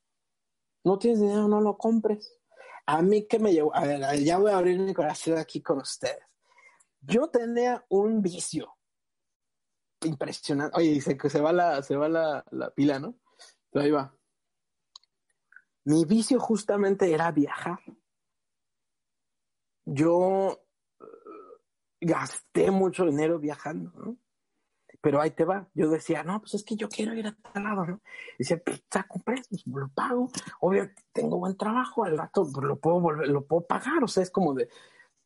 No tienes dinero, no lo compres. A mí que me llevó, a ver, ya voy a abrir mi corazón aquí con ustedes Yo tenía un vicio impresionante. Oye, dice que se va la, se va la, la pila, ¿no? Ahí va. Mi vicio justamente era viajar. Yo eh, gasté mucho dinero viajando, ¿no? Pero ahí te va. Yo decía, no, pues es que yo quiero ir a tal lado, ¿no? Y decía, pues saco préstamos, lo pago. Obviamente tengo buen trabajo, al rato pues, lo puedo volver, lo puedo pagar. O sea, es como de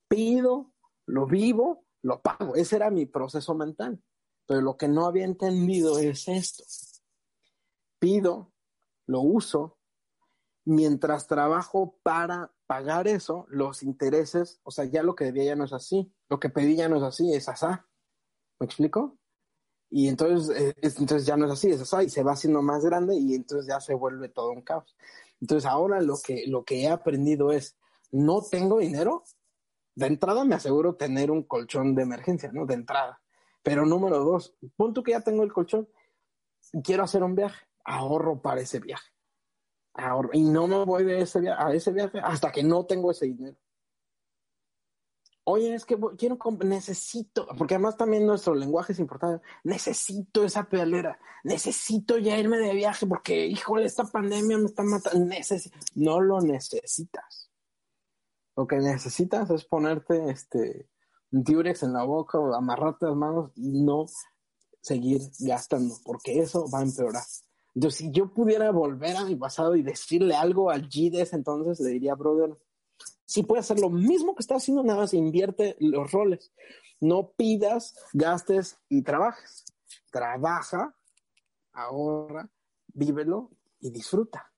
pido, lo vivo, lo pago. Ese era mi proceso mental. Pero lo que no había entendido es esto. Pido, lo uso, mientras trabajo para pagar eso, los intereses, o sea, ya lo que debía ya no es así, lo que pedí ya no es así, es asá. ¿Me explico? Y entonces, eh, entonces ya no es así, es asá, y se va haciendo más grande y entonces ya se vuelve todo un caos. Entonces ahora lo que, lo que he aprendido es, no tengo dinero, de entrada me aseguro tener un colchón de emergencia, ¿no? De entrada. Pero número dos, punto que ya tengo el colchón, quiero hacer un viaje, ahorro para ese viaje y no me voy de ese a ese viaje hasta que no tengo ese dinero. Oye, es que quiero, necesito, porque además también nuestro lenguaje es importante. Necesito esa pedalera, necesito ya irme de viaje porque, híjole, esta pandemia me está matando. no lo necesitas. Lo que necesitas es ponerte este un Durex en la boca o amarrarte las manos y no seguir gastando, porque eso va a empeorar. Entonces, si yo pudiera volver a mi pasado y decirle algo al G entonces, le diría, brother, si puede hacer lo mismo que está haciendo, nada más invierte los roles. No pidas, gastes y trabajes. Trabaja, ahorra, vívelo y disfruta.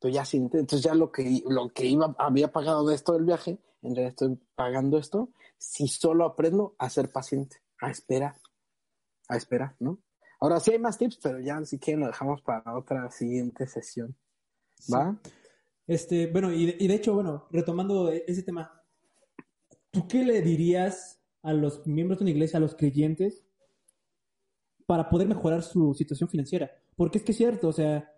Entonces ya, entonces ya lo que, lo que iba, había pagado de esto del viaje, en realidad estoy pagando esto, si solo aprendo a ser paciente, a esperar, a esperar, ¿no? Ahora sí hay más tips, pero ya si quieren lo dejamos para otra siguiente sesión. ¿Va? Este, bueno, y de, hecho, bueno, retomando ese tema, ¿tú qué le dirías a los miembros de una iglesia, a los creyentes, para poder mejorar su situación financiera? Porque es que es cierto, o sea,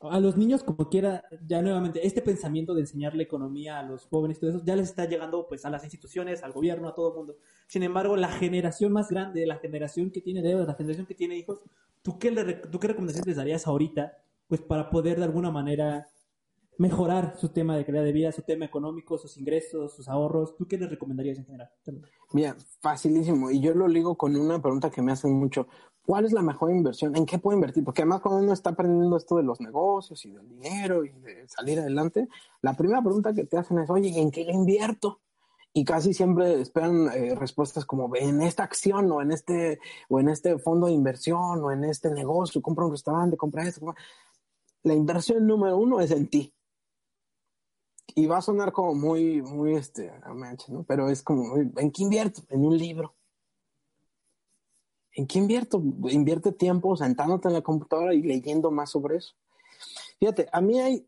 a los niños como quiera, ya nuevamente, este pensamiento de enseñarle economía a los jóvenes, todo eso, ya les está llegando pues a las instituciones, al gobierno, a todo el mundo. Sin embargo, la generación más grande, la generación que tiene deudas, la generación que tiene hijos, ¿tú qué, ¿tú qué recomendaciones les darías ahorita pues para poder de alguna manera mejorar su tema de calidad de vida, su tema económico, sus ingresos, sus ahorros? ¿Tú qué les recomendarías en general? Mira, facilísimo. Y yo lo ligo con una pregunta que me hacen mucho. ¿Cuál es la mejor inversión? ¿En qué puedo invertir? Porque además cuando uno está aprendiendo esto de los negocios y del dinero y de salir adelante, la primera pregunta que te hacen es, oye, ¿en qué invierto? Y casi siempre esperan eh, respuestas como en esta acción o en este o en este fondo de inversión o en este negocio, compra un restaurante, compra esto. La inversión número uno es en ti y va a sonar como muy, muy, este, ¿no? Pero es como, ¿en qué invierto? En un libro. ¿En qué invierto? Invierte tiempo sentándote en la computadora y leyendo más sobre eso. Fíjate, a mí hay,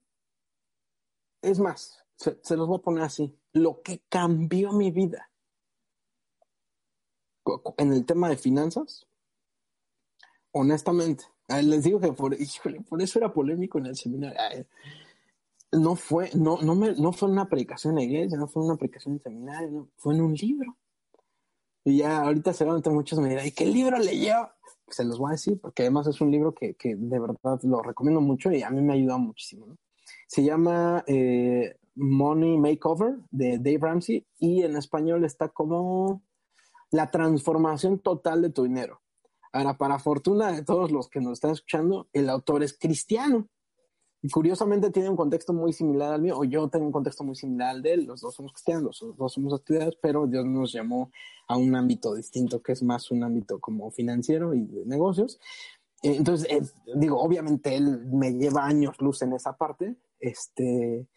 es más, se, los voy a poner así, lo que cambió mi vida en el tema de finanzas, honestamente, les digo que por, por eso era polémico en el seminario no fue, no, no, me, no fue una predicación en la iglesia, no fue una predicación en seminario, fue en un libro. Y ya ahorita seguramente muchos me dirán, ¿y qué libro leyó? Se los voy a decir, porque además es un libro que, que de verdad lo recomiendo mucho y a mí me ha ayudado muchísimo. Se llama eh, Money Makeover de Dave Ramsey y en español está como La transformación total de tu dinero. Ahora, para fortuna de todos los que nos están escuchando, el autor es cristiano. Curiosamente tiene un contexto muy similar al mío, o yo tengo un contexto muy similar al de él. Los dos somos cristianos, los dos somos estudiados, pero Dios nos llamó a un ámbito distinto, que es más un ámbito como financiero y de negocios. Eh, entonces, eh, digo, obviamente él me lleva años luz en esa parte, este,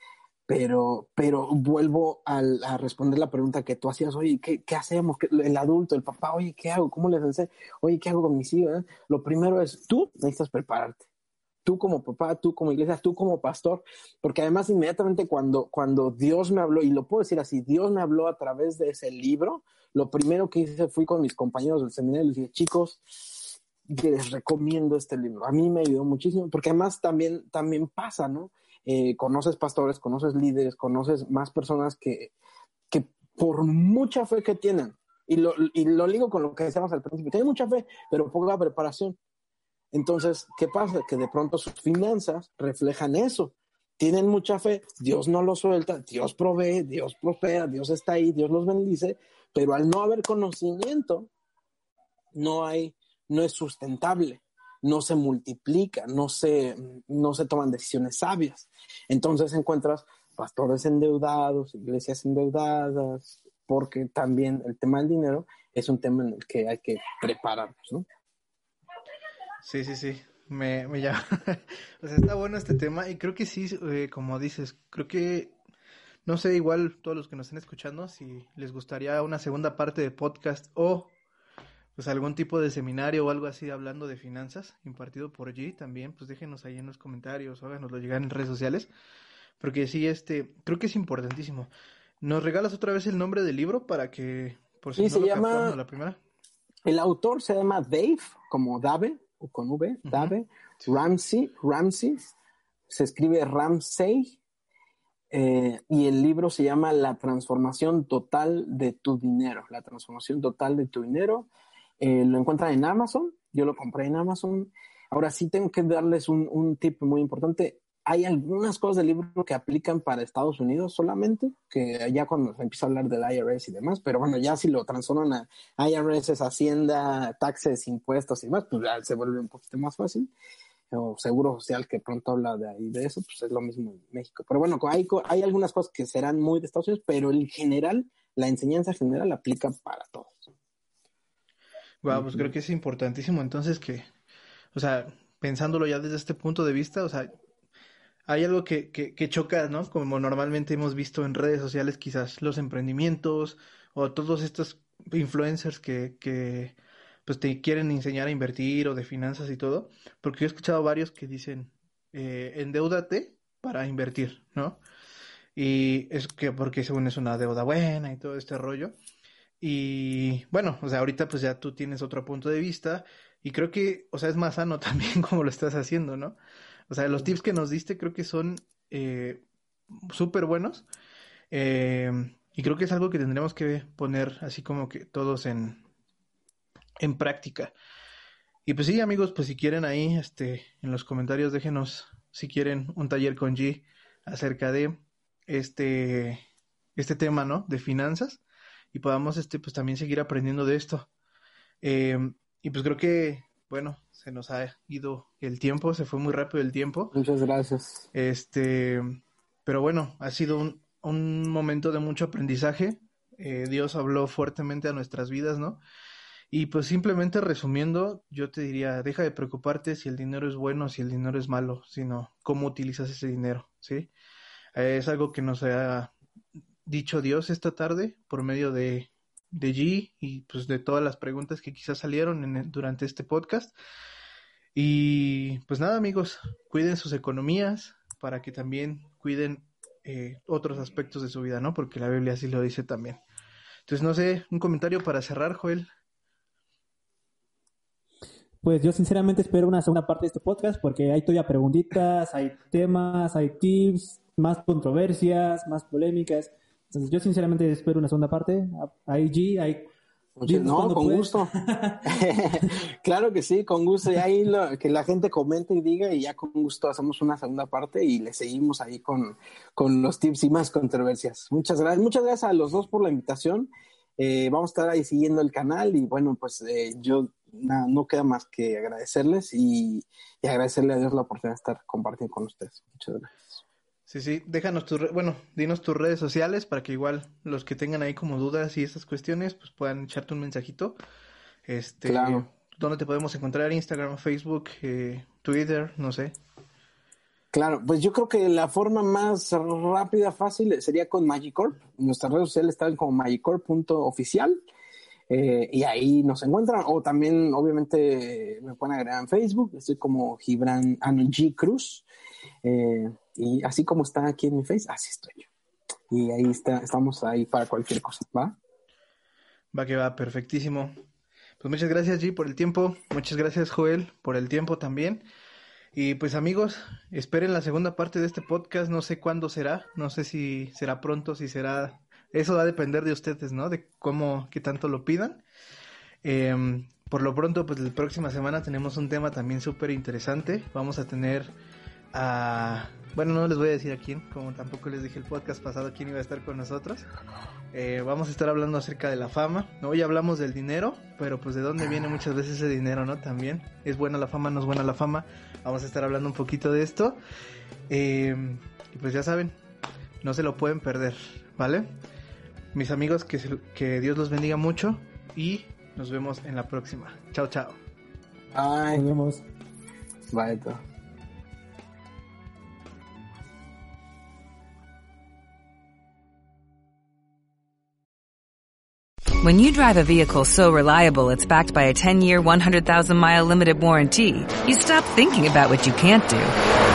pero, pero vuelvo a responder la pregunta que tú hacías, oye, ¿qué, qué hacemos? El adulto, el papá, oye, ¿qué hago? ¿Cómo les enseño? Oye, ¿qué hago con mis hijos? Lo primero es, tú necesitas prepararte tú como papá, tú como iglesia, tú como pastor, porque además inmediatamente cuando, cuando Dios me habló, y lo puedo decir así, Dios me habló a través de ese libro, lo primero que hice fui con mis compañeros del seminario y les dije, chicos, les recomiendo este libro. A mí me ayudó muchísimo, porque además también, también pasa, ¿no? Eh, conoces pastores, conoces líderes, conoces más personas que, que por mucha fe que tienen, Y lo, y lo ligo con lo que decíamos al principio. Tienen mucha fe, pero poca preparación. Entonces, ¿qué pasa? Que de pronto sus finanzas reflejan eso. Tienen mucha fe, Dios no los suelta, Dios provee, Dios prospera, Dios está ahí, Dios los bendice, pero al no haber conocimiento, no hay, no es sustentable, no se multiplica, no se, no se toman decisiones sabias. Entonces encuentras pastores endeudados, iglesias endeudadas, porque también el tema del dinero es un tema en el que hay que prepararnos, ¿no? Sí, sí, sí. Me, me llama. o sea, está bueno este tema y creo que sí, eh, como dices, creo que, no sé, igual todos los que nos estén escuchando, si les gustaría una segunda parte de podcast o pues algún tipo de seminario o algo así hablando de finanzas impartido por G también, pues déjenos ahí en los comentarios o háganoslo llegar en redes sociales, porque sí, este, creo que es importantísimo. ¿Nos regalas otra vez el nombre del libro para que, por si sí, no se llama, la primera? El autor se llama Dave, como Dave, con V, Dave, Ramsey, Ramsey, se escribe Ramsey, eh, y el libro se llama La transformación total de tu dinero, la transformación total de tu dinero. Eh, lo encuentran en Amazon, yo lo compré en Amazon. Ahora sí tengo que darles un, un tip muy importante hay algunas cosas del libro que aplican para Estados Unidos solamente, que ya cuando se empieza a hablar del IRS y demás, pero bueno, ya si lo transforman a IRS, es Hacienda, taxes, impuestos y demás, pues ya se vuelve un poquito más fácil. O seguro social que pronto habla de ahí de eso, pues es lo mismo en México. Pero bueno, hay, hay algunas cosas que serán muy de Estados Unidos, pero en general, la enseñanza general aplica para todos. Wow, pues creo que es importantísimo entonces que, o sea, pensándolo ya desde este punto de vista, o sea, hay algo que, que, choca, ¿no? Como normalmente hemos visto en redes sociales, quizás los emprendimientos o todos estos influencers que, que pues te quieren enseñar a invertir o de finanzas y todo, porque yo he escuchado varios que dicen, eh, endeudate para invertir, ¿no? Y es que porque según es una deuda buena y todo este rollo. Y bueno, o sea, ahorita pues ya tú tienes otro punto de vista y creo que, o sea, es más sano también como lo estás haciendo, ¿no? O sea, los tips que nos diste creo que son eh, súper buenos. Eh, y creo que es algo que tendremos que poner así como que todos en, en práctica. Y pues sí, amigos, pues si quieren ahí, este, en los comentarios déjenos si quieren un taller con G acerca de este, este tema, ¿no? De finanzas y podamos, este, pues también seguir aprendiendo de esto. Eh, y pues creo que, bueno, se nos ha ido el tiempo, se fue muy rápido el tiempo. Muchas gracias. Este, pero bueno, ha sido un, un momento de mucho aprendizaje. Eh, Dios habló fuertemente a nuestras vidas, ¿no? Y pues simplemente resumiendo, yo te diría, deja de preocuparte si el dinero es bueno, si el dinero es malo, sino cómo utilizas ese dinero, ¿sí? Eh, es algo que nos ha dicho Dios esta tarde por medio de, de G y pues de todas las preguntas que quizás salieron en, durante este podcast. Y pues nada, amigos, cuiden sus economías para que también cuiden eh, otros aspectos de su vida, ¿no? Porque la Biblia así lo dice también. Entonces, no sé, un comentario para cerrar, Joel. Pues yo sinceramente espero una segunda parte de este podcast porque hay todavía preguntitas, hay temas, hay tips, más controversias, más polémicas. Entonces yo sinceramente espero una segunda parte. Hay G, hay no, con gusto. claro que sí, con gusto. Y ahí que la gente comente y diga y ya con gusto hacemos una segunda parte y le seguimos ahí con, con los tips y más controversias. Muchas gracias. Muchas gracias a los dos por la invitación. Eh, vamos a estar ahí siguiendo el canal y bueno, pues eh, yo no queda más que agradecerles y, y agradecerle a Dios la oportunidad de estar compartiendo con ustedes. Muchas gracias. Sí, sí, déjanos tus, bueno, dinos tus redes sociales para que igual los que tengan ahí como dudas y esas cuestiones, pues puedan echarte un mensajito. Este, claro. ¿Dónde te podemos encontrar? Instagram, Facebook, eh, Twitter, no sé. Claro, pues yo creo que la forma más rápida, fácil, sería con Magicorp. Nuestras redes sociales están como magicorp.oficial. Eh, y ahí nos encuentran. O también, obviamente, me pueden agregar en Facebook. Estoy como Gibran G. Cruz. Eh, y así como está aquí en mi face, así estoy yo. Y ahí está, estamos ahí para cualquier cosa, ¿va? Va que va, perfectísimo. Pues muchas gracias, G, por el tiempo. Muchas gracias, Joel, por el tiempo también. Y pues amigos, esperen la segunda parte de este podcast. No sé cuándo será. No sé si será pronto, si será eso va a depender de ustedes, ¿no? De cómo, qué tanto lo pidan. Em, por lo pronto, pues la próxima semana tenemos un tema también súper interesante. Vamos a tener a... Bueno, no les voy a decir a quién, como tampoco les dije el podcast pasado quién iba a estar con nosotros. Eh, vamos a estar hablando acerca de la fama. Hoy hablamos del dinero, pero pues de dónde viene muchas veces ese dinero, ¿no? También. ¿Es buena la fama? ¿No es buena la fama? Vamos a estar hablando un poquito de esto. Em, y pues ya saben, no se lo pueden perder, ¿vale? Mis amigos, que, que Dios los bendiga mucho y nos vemos en la próxima. Chao, chao. Bye. Nos vemos. Bye. todo. When you drive a vehicle so reliable it's backed by a 10-year, 100,000-mile limited warranty, you stop thinking about what you can't do and